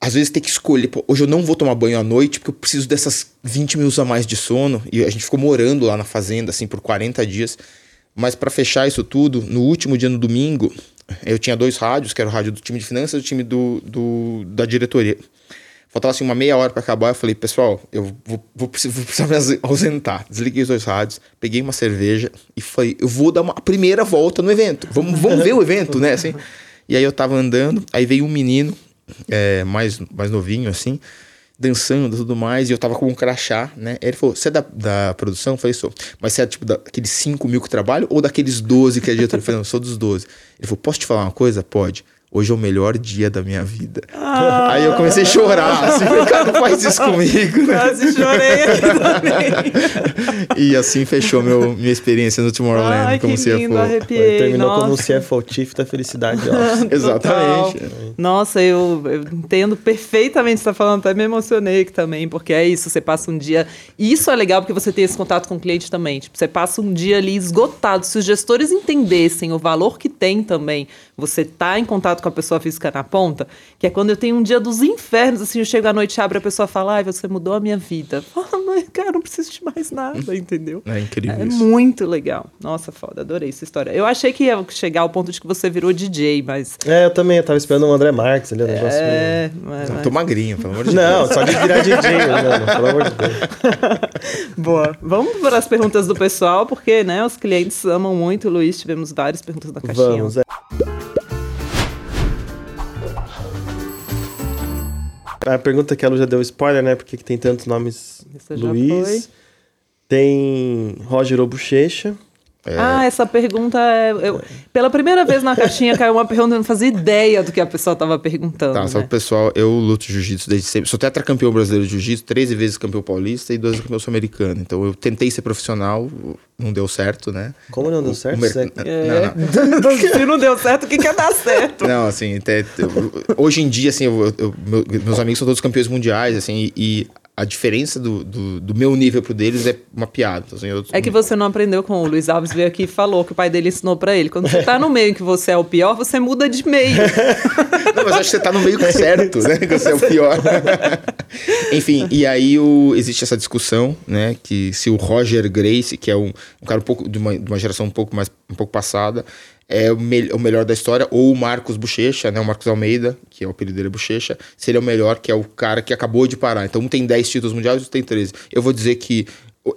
Às vezes ter que escolher, pô, hoje eu não vou tomar banho à noite porque eu preciso dessas 20 minutos a mais de sono. E a gente ficou morando lá na fazenda, assim, por 40 dias. Mas para fechar isso tudo, no último dia, no domingo, eu tinha dois rádios, que era o rádio do time de finanças e o time do, do, da diretoria. Faltava assim uma meia hora para acabar, eu falei, pessoal, eu vou, vou, vou precisar me ausentar. Desliguei os dois rádios, peguei uma cerveja e falei, eu vou dar uma primeira volta no evento. Vamos, vamos ver o evento, né? Assim. E aí eu tava andando, aí veio um menino, é, mais, mais novinho assim, dançando e tudo mais, e eu tava com um crachá, né? Ele falou: Você é da, da produção? Eu falei: Sou. Mas você é tipo daqueles 5 mil que trabalham ou daqueles 12 que é diretor? Não, sou dos 12. Ele falou: Posso te falar uma coisa? Pode. Hoje é o melhor dia da minha vida. Ah. Aí eu comecei a chorar, assim, cara, não faz isso comigo. Né? Quase chorei aqui também. e assim fechou meu, minha experiência no Tomorrowland Ai, como que lindo, CFO. arrepiei. Terminou Nossa. como CFO Chief da Felicidade. Exatamente. Nossa, eu, eu entendo perfeitamente o que você está falando, até me emocionei aqui também, porque é isso, você passa um dia. E isso é legal porque você tem esse contato com o cliente também. Tipo, você passa um dia ali esgotado. Se os gestores entendessem o valor que tem também, você tá em contato com a pessoa física na ponta, que é quando eu tenho um dia dos infernos, assim, eu chego à noite, abre a pessoa e fala, ai, você mudou a minha vida. Fala, cara, não preciso de mais nada, entendeu? É incrível É isso. muito legal. Nossa, foda, adorei essa história. Eu achei que ia chegar ao ponto de que você virou DJ, mas. É, eu também, eu tava esperando o André Marques ali, o negócio. É, mas, Não, mas- tô magrinho, pelo amor de Não, Deus. só de virar DJ, mano, pelo amor de Deus. Boa. Vamos para as perguntas do pessoal, porque né, os clientes amam muito. Luiz, tivemos várias perguntas na caixinha. Vamos, é. A pergunta que a Lu já deu spoiler, né? Por que que tem tantos nomes Isso Luiz? Tem Roger Obuchecha. Ah, essa pergunta é. eu- pela primeira vez na caixinha caiu uma pergunta, eu não fazia ideia do que a pessoa estava perguntando. Tá, só né? pro pessoal, eu luto jiu-jitsu desde sempre. Sou tetracampeão brasileiro de jiu-jitsu, 13 vezes campeão paulista e duas vezes campeão sul-americano. Então eu tentei ser profissional, não deu certo, né? Como não deu O- certo? o mer- Você- É. Não, não. Se não deu certo, o que quer dar certo? Não, assim, até- eu- hoje em dia, assim, eu- eu- meu- meus amigos são todos campeões mundiais, assim, e, e a diferença do, do, do meu nível pro deles é uma piada. Assim, eu- É que você não aprendeu com o Luiz Alves veio aqui e falou que o pai dele ensinou pra ele. Quando você tá no meio que você é o pior, você muda de meio. Não, mas acho que você tá no meio certo, né? Que você é o pior. Enfim, e aí o, existe essa discussão, né? Que se o Roger Grace, que é um, um cara um pouco de uma, de uma geração um pouco mais um pouco passada, é o, me- o melhor da história, ou o Marcos Bochecha, né? O Marcos Almeida, que é o apelido dele é Bochecha, seria o melhor, que é o cara que acabou de parar. Então um tem 10 títulos mundiais, outro tem 13. Eu vou dizer que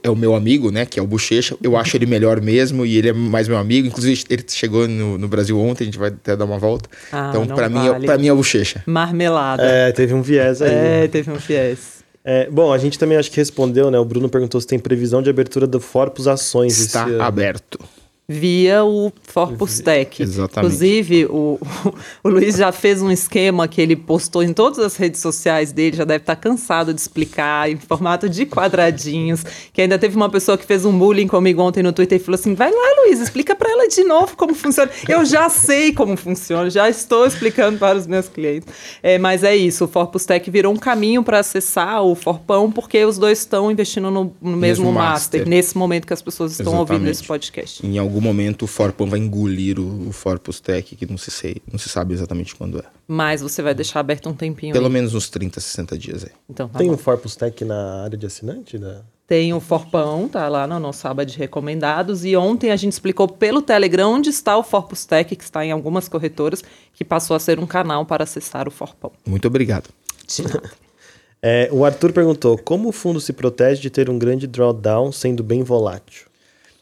é o meu amigo, né? Que é o Bochecha. Eu acho ele melhor mesmo e ele é mais meu amigo. Inclusive, ele chegou no, no Brasil ontem, a gente vai até dar uma volta. Ah, então, pra mim, é- vale. pra mim é o Bochecha. Marmelada. É, teve um viés aí. É, teve um fiéis. É, bom, a gente também acho que respondeu, né? O Bruno perguntou se tem previsão de abertura do Forpus Ações Está esse ano. aberto. Via o Forpus Tech. Exatamente. Inclusive, o, o Luiz já fez um esquema que ele postou em todas as redes sociais dele, já deve estar cansado de explicar, em formato de quadradinhos, que ainda teve uma pessoa que fez um bullying comigo ontem no Twitter e falou assim, vai lá, Luiz, explica para ela de novo como funciona. Eu já sei como funciona, já estou explicando para os meus clientes. É, mas é isso, o Forpus Tech virou um caminho para acessar o Forpão, porque os dois estão investindo no, no mesmo, Mesmo master, master. nesse momento que as pessoas estão ouvindo Exatamente. esse podcast. Em algum momento o Forpão vai engolir o, o Forpus Tech, que não se, sei, não se sabe exatamente quando é. Mas você vai deixar aberto um tempinho Pelo aí. menos uns 30, 60 dias aí. Então, tá Tem bom. um Forpus Tech na área de assinante? Da... Tem o Forpão, tá lá na nossa aba de recomendados. E ontem a gente explicou pelo Telegram onde está o Forpus Tech, que está em algumas corretoras, que passou a ser um canal para acessar o Forpão. Muito obrigado. É, o Arthur perguntou: como o fundo se protege de ter um grande drawdown sendo bem volátil?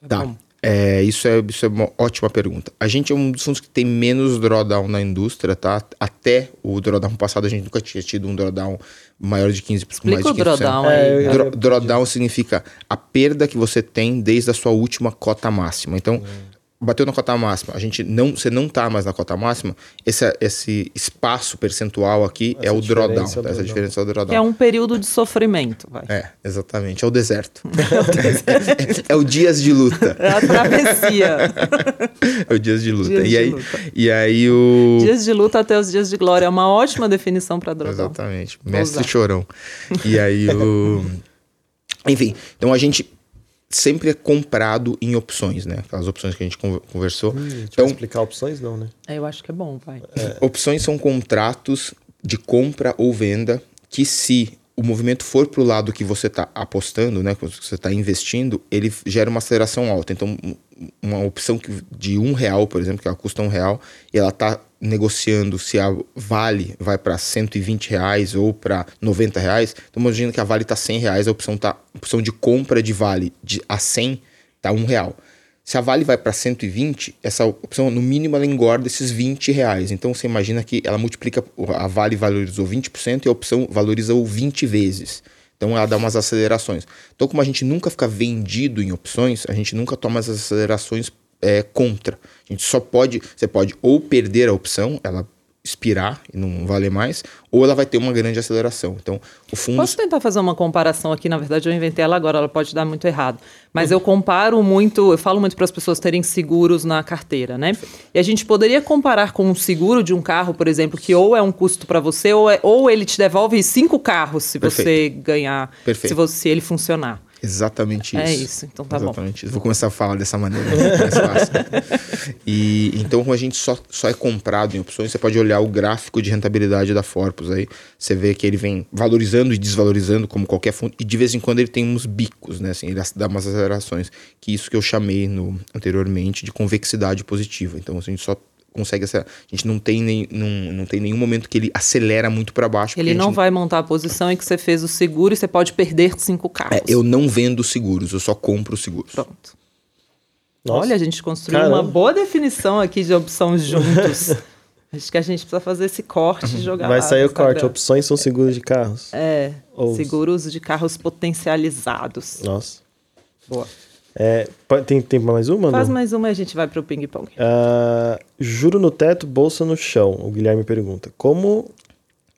Tá. É, isso, é, isso é uma ótima pergunta. A gente é um dos fundos que tem menos drawdown na indústria, tá? Até o drawdown passado, a gente nunca tinha tido um drawdown maior de 15%. Explica mais de o drawdown É, aí. Dro- drawdown significa a perda que você tem desde a sua última cota máxima. Então, bateu na cota máxima, a gente não, você não tá mais na cota máxima, esse, esse espaço percentual aqui Essa é o drawdown. é o tá? Essa diferença é o drawdown. É um período de sofrimento, vai. É, exatamente. É o deserto. é o dias de luta. É a travessia. É o dias de luta. Dias e, de aí, luta. e aí o. dias de luta até os dias de glória. É uma ótima definição para drawdown. Exatamente. Mestre chorão. E aí o. Enfim, então a gente sempre é comprado em opções, né? Aquelas opções que a gente con- conversou. A gente Então, vai explicar opções, não, né? É, Eu acho que é bom, vai. opções são contratos de compra ou venda que se o movimento for para o lado que você está apostando, né, que você está investindo, ele gera uma aceleração alta. Então, um- uma opção que, de um real, por exemplo, que ela custa um real, e ela está negociando se a Vale vai para 120 reais ou para 90 reais. Então, imagina que a Vale está 100 reais, a opção, tá, a opção de compra de Vale de, a 100 está um real. Se a Vale vai para 120, essa opção, no mínimo, ela engorda esses 20 reais. Então você imagina que ela multiplica, a Vale valorizou 20% e a opção valoriza o 20 vezes. Então ela dá umas acelerações. Então, como a gente nunca fica vendido em opções, a gente nunca toma as acelerações é, contra. A gente só pode, você pode ou perder a opção, ela expirar e não valer mais, ou ela vai ter uma grande aceleração. Então, o fundo. Posso tentar fazer uma comparação aqui? Na verdade, eu inventei ela agora, ela pode dar muito errado. Mas eu comparo muito, eu falo muito para as pessoas terem seguros na carteira, né? E a gente poderia comparar com um seguro de um carro, por exemplo, que ou é um custo para você, ou, é, ou ele te devolve cinco carros se Perfeito. você ganhar, Perfeito. se, você, se ele funcionar. Exatamente é isso. É isso, então tá Exatamente bom. Isso. Vou começar a falar dessa maneira, é mais fácil. e então, como a gente só, só é comprado em opções, você pode olhar o gráfico de rentabilidade da Forpus aí, você vê que ele vem valorizando e desvalorizando como qualquer fundo, e de vez em quando ele tem uns bicos, né? Assim, ele dá umas acelerações, que isso que eu chamei no, anteriormente de convexidade positiva. Então, a gente só consegue essa. A gente não tem, nem, não, não tem nenhum momento que ele acelera muito para baixo. Ele não vai montar a posição em que você fez o seguro e você pode perder cinco carros. É, eu não vendo seguros, eu só compro seguros. Pronto. Nossa. Olha, a gente construiu Caramba. uma boa definição aqui de opção juntos. Acho que a gente precisa fazer esse corte e jogar Vai sair o corte. Opções são seguros de carros. É. Ou... Seguros de carros potencializados. Nossa. Boa. É, tem tempo mais uma? Faz não? mais uma e a gente vai para o ping-pong. Uh, juro no teto, bolsa no chão. O Guilherme pergunta. Como.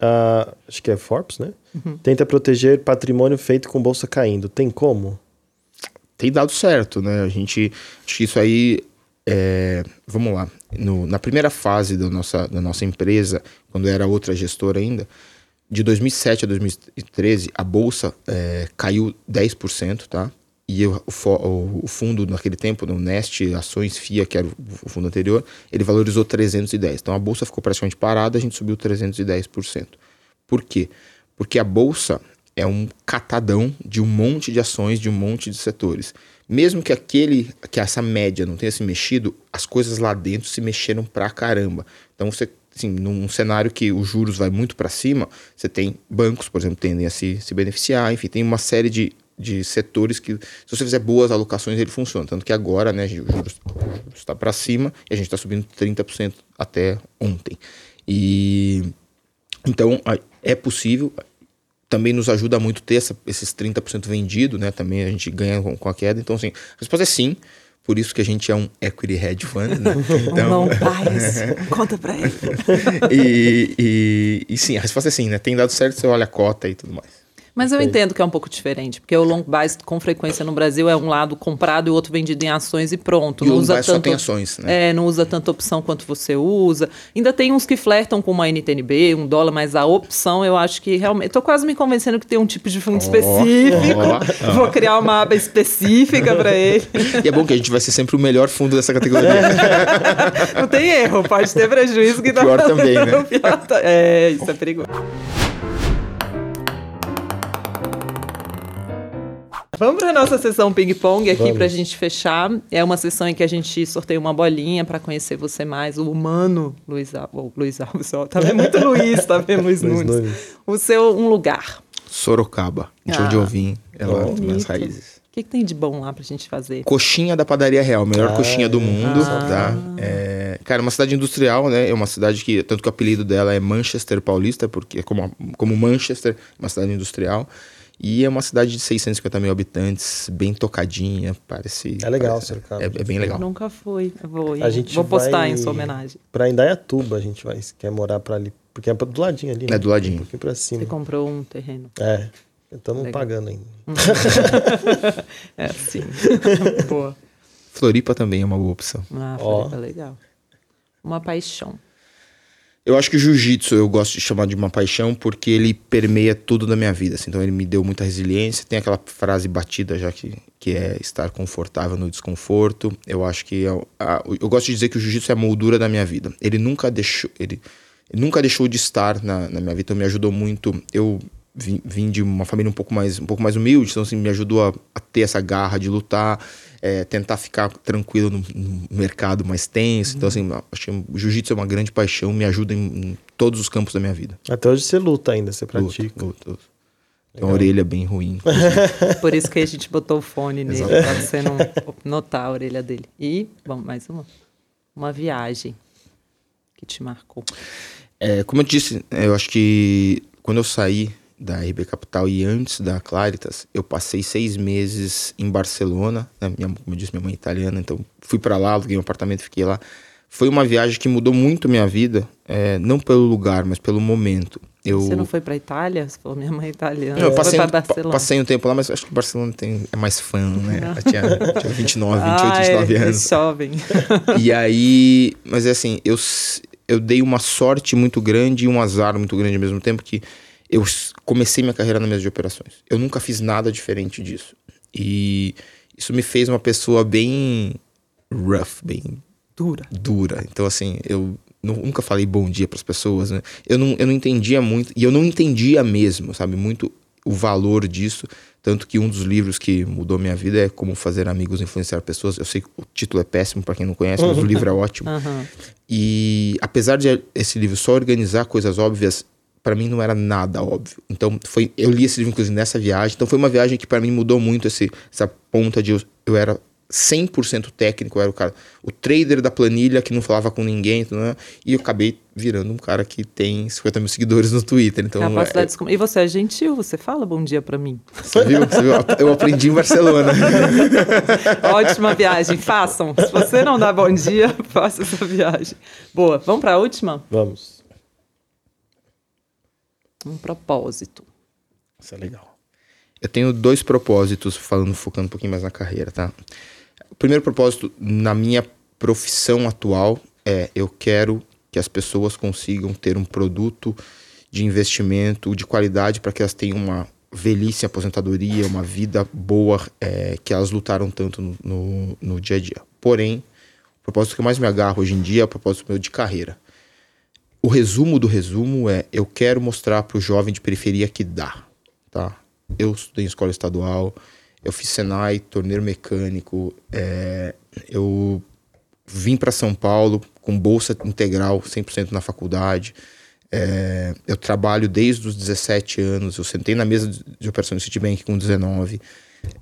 Uh, acho que é Forbes, né? Uhum. Tenta proteger patrimônio feito com bolsa caindo. Tem como? Tem dado certo, né? A gente. Acho que isso aí. É, vamos lá. No, na primeira fase da nossa, da nossa empresa, quando era outra gestora ainda, de 2007 a 2013, a bolsa é, caiu 10%, tá? E o, o, o, fundo naquele tempo, no Nest, ações FIA, que era o, o, fundo anterior, ele valorizou 310. Então a bolsa ficou praticamente parada, a gente subiu 310%. Por quê? Porque a bolsa é um catadão de um monte de ações, de um monte de setores. Mesmo que aquele, que essa média não tenha se mexido, as coisas lá dentro se mexeram pra caramba. Então você assim, num cenário que os juros vai muito para cima, você tem bancos, por exemplo, tendem a se, se beneficiar, enfim, tem uma série de de setores que, se você fizer boas alocações, ele funciona. Tanto que agora, né, o juros está para cima e a gente está subindo 30% até ontem. E então é possível. Também nos ajuda muito ter essa, esses 30% vendido, né? Também a gente ganha com, com, a queda. Então, assim, a resposta é sim. Por isso que a gente é um equity hedge fund, né? Então... Não, pai, conta para ele. e, e, e sim, a resposta é sim, né? Tem dado certo, você olha a cota e tudo mais. Mas eu entendo que é um pouco diferente, porque o long buy com frequência no Brasil é um lado comprado e o outro vendido em ações e pronto. E não o usa tanto, só tem ações, né? É, não usa tanta opção quanto você usa. Ainda tem uns que flertam com uma NTNB, um dólar, mas a opção eu acho que realmente. Estou quase me convencendo que tem um tipo de fundo oh, específico. Oh, oh. Vou criar uma aba específica para ele. E é bom que a gente vai ser sempre o melhor fundo dessa categoria. não tem erro, pode ter prejuízo que o pior tá... também, né? Pior. É, isso é perigoso. Vamos para a nossa sessão ping-pong aqui para a gente fechar. É uma sessão em que a gente sorteia uma bolinha para conhecer você mais, o humano Luiz, Al... Luiz Alves. Tá vendo muito Luiz, tá vendo Luiz, Luiz Nunes. Nunes. O seu um lugar. Sorocaba, de ah, onde eu vim, é lá nas raízes. O que, que, tem de bom lá pra gente fazer? Coxinha da Padaria Real, melhor ah, coxinha do mundo, ah. tá? É, cara, uma cidade industrial, né? É uma cidade que, tanto que o apelido dela é Manchester Paulista, porque é como, como Manchester, uma cidade industrial. E é uma cidade de 650 mil habitantes, bem tocadinha, parece. É legal, parece, Sorocaba. É, é, bem legal. Eu nunca fui. Vou, a gente vou postar vai... em sua homenagem. Pra Indaiatuba a gente vai, quer morar pra ali. Porque é do ladinho ali. Né? É do ladinho. Um pouquinho pra cima. Você comprou um terreno. É. Estamos pagando ainda. é, sim. Boa. Floripa também é uma boa opção. Ah, Floripa oh. é legal. Uma paixão. Eu acho que o jiu-jitsu eu gosto de chamar de uma paixão porque ele permeia tudo da minha vida. Assim. Então ele me deu muita resiliência. Tem aquela frase batida já que, que é estar confortável no desconforto. Eu acho que eu, é eu gosto de dizer que o jiu-jitsu é a moldura da minha vida. Ele nunca deixou, ele, ele nunca deixou de estar na, na minha vida. Então me ajudou muito. Eu vim, vim, de uma família um pouco mais, um pouco mais humilde, então assim, me ajudou a, a ter essa garra de lutar é, tentar ficar tranquilo no, no mercado mais tenso. Uhum. Então, assim, acho que o jiu-jitsu é uma grande paixão, me ajuda em, em, todos os campos da minha vida. Até hoje você luta ainda, você pratica. Luta, luta. Tem uma orelha bem ruim. Por isso que a gente botou o fone nele, para você não notar a orelha dele. E, bom, mais uma. Uma viagem que te marcou. É, como eu disse, eu acho que quando eu saí da RB Capital e antes da Claritas, eu passei seis meses em Barcelona. Né? Minha, como eu disse, minha mãe é italiana, então fui para lá, aluguei um apartamento, fiquei lá. Foi uma viagem que mudou muito minha vida é, não pelo lugar, mas pelo momento. Eu... Você não foi para Itália? Você falou, minha mãe é italiana. Não, eu passei, foi um, pra Barcelona. passei um tempo lá, mas acho que Barcelona tem, é mais fã, né? Eu tinha, tinha 29, 28, ah, 29 é, anos. É jovem. E aí, mas é assim, eu, eu dei uma sorte muito grande e um azar muito grande ao mesmo tempo que eu comecei minha carreira na mesa de operações. Eu nunca fiz nada diferente disso. E isso me fez uma pessoa bem rough, bem dura. Dura. Então assim, eu nunca falei bom dia para as pessoas, né? Eu não, eu não entendia muito, e eu não entendia mesmo, sabe, muito o valor disso. Tanto que um dos livros que mudou minha vida é Como Fazer Amigos Influenciar Pessoas. Eu sei que o título é péssimo para quem não conhece, mas o livro é ótimo. Uhum. E apesar de esse livro só organizar coisas óbvias, para mim não era nada óbvio. Então foi, eu li esse livro inclusive nessa viagem. Então foi uma viagem que para mim mudou muito esse, essa ponta de eu, eu era 100% técnico, eu era o cara, o trader da planilha que não falava com ninguém, né? e eu acabei virando um cara que tem 50 mil seguidores no Twitter. Então, é, E você é gentil, você fala bom dia para mim. Você viu? Você viu? Eu aprendi em Barcelona. Ótima viagem, façam. Se você não dá bom dia, faça essa viagem. Boa, vamos para a última? Vamos. Um propósito. Isso é legal. Eu tenho dois propósitos, falando, focando um pouquinho mais na carreira, tá? O primeiro propósito na minha profissão atual é eu quero que as pessoas consigam ter um produto de investimento de qualidade para que elas tenham uma velhice, aposentadoria, uma vida boa é, que elas lutaram tanto no, no, no, dia a dia. Porém, o propósito que eu mais me agarro hoje em dia é o propósito meu de carreira. O resumo do resumo é eu quero mostrar para o jovem de periferia que dá, tá? Eu estudei em escola estadual, eu fiz Senai, torneiro mecânico, é, eu vim para São Paulo com bolsa integral, 100% na faculdade. É, eu trabalho desde os 17 anos, eu sentei na mesa de operações do Citibank com 19.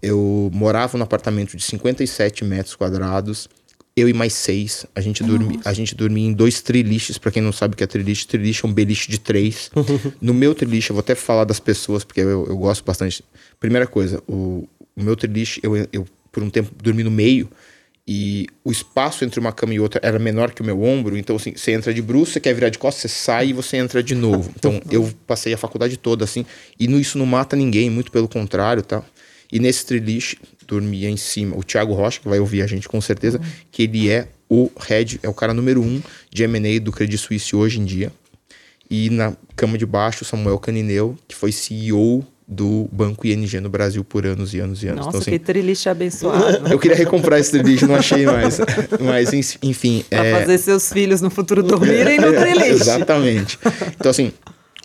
Eu morava num apartamento de 57 metros quadrados, eu e mais seis. A gente, dormi, a gente dormia em dois triliches, para quem não sabe o que é triliche. Triliche é um beliche de três. no meu triliche, eu vou até falar das pessoas, porque eu, eu gosto bastante. Primeira coisa, o, o meu triliche, eu, eu por um tempo dormi no meio, e o espaço entre uma cama e outra era menor que o meu ombro, então assim, você entra de bruxo, você quer virar de costas, você sai e você entra de novo. Então eu passei a faculdade toda assim, e no, isso não mata ninguém, muito pelo contrário, tá? E nesse triliche dormia em cima o Thiago Rocha, que vai ouvir a gente com certeza, uhum. que ele é o head, é o cara número um de M&A do Credit Suisse hoje em dia. E na cama de baixo, Samuel Canineu, que foi CEO do Banco ING no Brasil por anos e anos e anos. Nossa, então, assim, que triliche abençoado. eu queria recomprar esse triliche, não achei mais. Mas, enfim... Pra é... fazer seus filhos no futuro dormirem no triliche. Exatamente. Então, assim,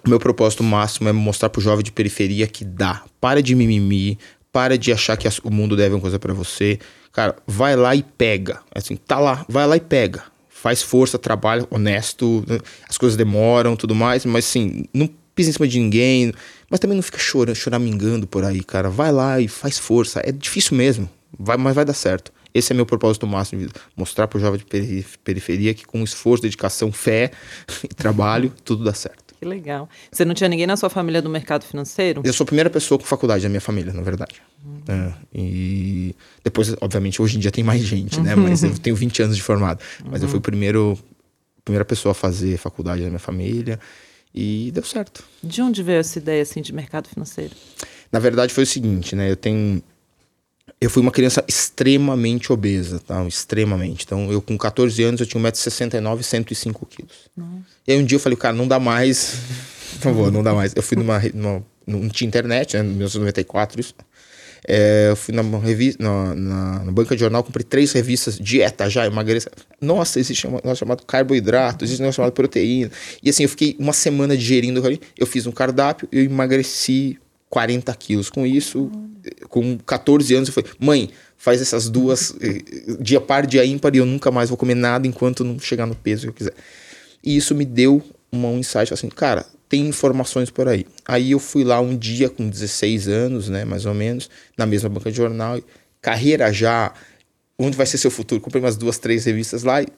o meu propósito máximo é mostrar pro jovem de periferia que dá. Para de mimimi, para de achar que o mundo deve uma coisa para você. Cara, vai lá e pega. Assim, tá lá, vai lá e pega. Faz força, trabalha, honesto. As coisas demoram, tudo mais, mas assim, não pisa em cima de ninguém, mas também não fica chorando, choramingando por aí, cara. Vai lá e faz força. É difícil mesmo, vai, mas vai dar certo. Esse é meu propósito máximo de vida. Mostrar pro jovem de periferia que com esforço, dedicação, fé e trabalho, tudo dá certo. Que legal. Você não tinha ninguém na sua família do mercado financeiro? Eu sou a primeira pessoa com faculdade da minha família, na verdade. Uhum. É, e depois, obviamente, hoje em dia tem mais gente, né? Mas eu tenho 20 anos de formado. Mas uhum. eu fui o primeiro, a primeira pessoa a fazer faculdade da minha família e deu certo. De onde veio essa ideia assim de mercado financeiro? Na verdade foi o seguinte, né? Eu tenho eu fui uma criança extremamente obesa, tá? Extremamente. Então, eu com 14 anos, eu tinha 1,69m e 105 quilos. E aí um dia eu falei, cara, não dá mais. Por favor, não dá mais. Eu fui numa, numa não tinha internet, né? Em 1994, isso. É, eu fui numa revista, na, na, na, banca de jornal, comprei três revistas, dieta já, emagreça. Nossa, existe um negócio chamado carboidrato, existe um negócio chamado proteína. E assim, eu fiquei uma semana digerindo. Eu fiz um cardápio, eu emagreci 40 quilos. Com isso, com 14 anos, eu falei, mãe, faz essas duas, dia par, dia ímpar, e eu nunca mais vou comer nada enquanto não chegar no peso que eu quiser. E isso me deu uma, um insight assim, cara, tem informações por aí. Aí eu fui lá um dia com 16 anos, né, mais ou menos, na mesma banca de jornal, carreira já, onde vai ser seu futuro? Comprei umas duas, três revistas lá e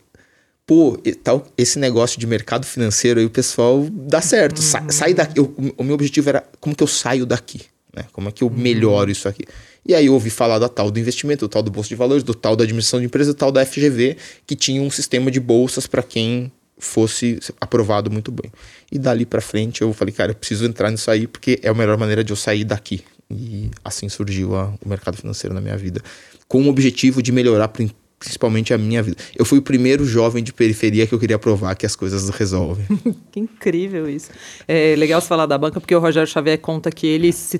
pô, tal, esse negócio de mercado financeiro aí o pessoal dá certo. Uhum. Sa sai daqui. Eu, o meu objetivo era como que eu saio daqui? Né? Como é que eu uhum. melhoro isso aqui? E aí eu ouvi falar da tal do investimento, do tal do bolsa de valores, do tal da administração de empresa, do tal da FGV, que tinha um sistema de bolsas para quem fosse aprovado muito bem. E dali para frente eu falei, cara, eu preciso entrar nisso aí porque é a melhor maneira de eu sair daqui. E assim surgiu a, o mercado financeiro na minha vida, com o objetivo de melhorar principalmente a minha vida. Eu fui o primeiro jovem de periferia que eu queria provar que as coisas resolvem. que incrível isso. É legal você falar da banca, porque o Rogério Xavier conta que ele se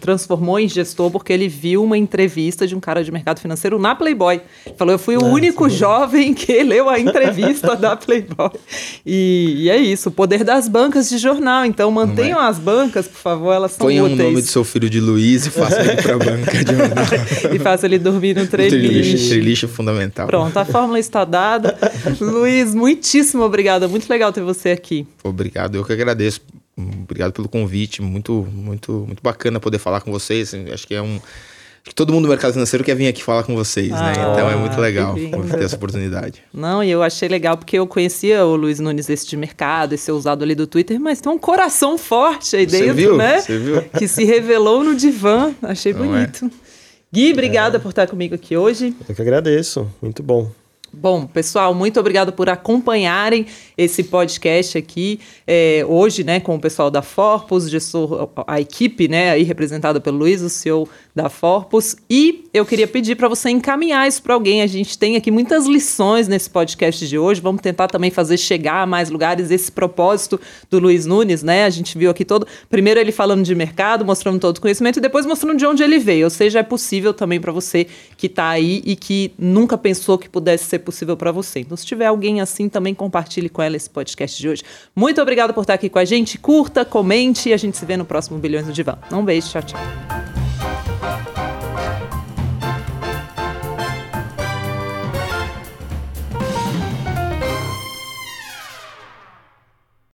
transformou em gestor porque ele viu uma entrevista de um cara de mercado financeiro na Playboy. Ele falou: Eu fui o é, único sim. jovem que leu a entrevista da Playboy. E, e, é isso, o poder das bancas de jornal. Então mantenham é. as bancas, por favor, elas são Ponha o nome do seu filho de Luiz e faça ele para a banca de jornal. e faça ele dormir no treliche. Treliche é fundamental. Pronto, a fórmula está dada. Luiz, muitíssimo obrigada. Muito legal ter você aqui. Obrigado, eu que agradeço Obrigado pelo convite, muito, muito, muito bacana poder falar com vocês. Acho que é um que todo mundo do mercado financeiro quer vir aqui falar com vocês, né? ah, né? Então é muito legal ter essa oportunidade. Não, e eu achei legal porque eu conhecia o Luiz Nunes esse de mercado, esse usado ali do Twitter, mas tem um coração forte aí dentro, Você viu? né? Você viu? Que se revelou no divã. Achei Não é? bonito. É. Gui, obrigada é. por estar comigo aqui hoje. Eu que agradeço. Muito bom. Bom, pessoal, muito obrigado por acompanharem esse podcast aqui é, hoje, né, com o pessoal da Forpus, gestor, a equipe, né, aí representada pelo Luiz, o CEO da Forpus. E eu queria pedir para você encaminhar isso para alguém. A gente tem aqui muitas lições nesse podcast de hoje. Vamos tentar também fazer chegar a mais lugares esse propósito do Luiz Nunes, né? A gente viu aqui todo, primeiro ele falando de mercado, mostrando todo o conhecimento e depois mostrando de onde ele veio. Ou seja, é possível também para você que está aí e que nunca pensou que pudesse ser possível para você. Então, se tiver alguém assim, também compartilhe com ela esse podcast de hoje. Muito obrigada por estar aqui com a gente. Curta, comente e a gente se vê no próximo Bilhões no Divã. Um beijo, tchau, tchau.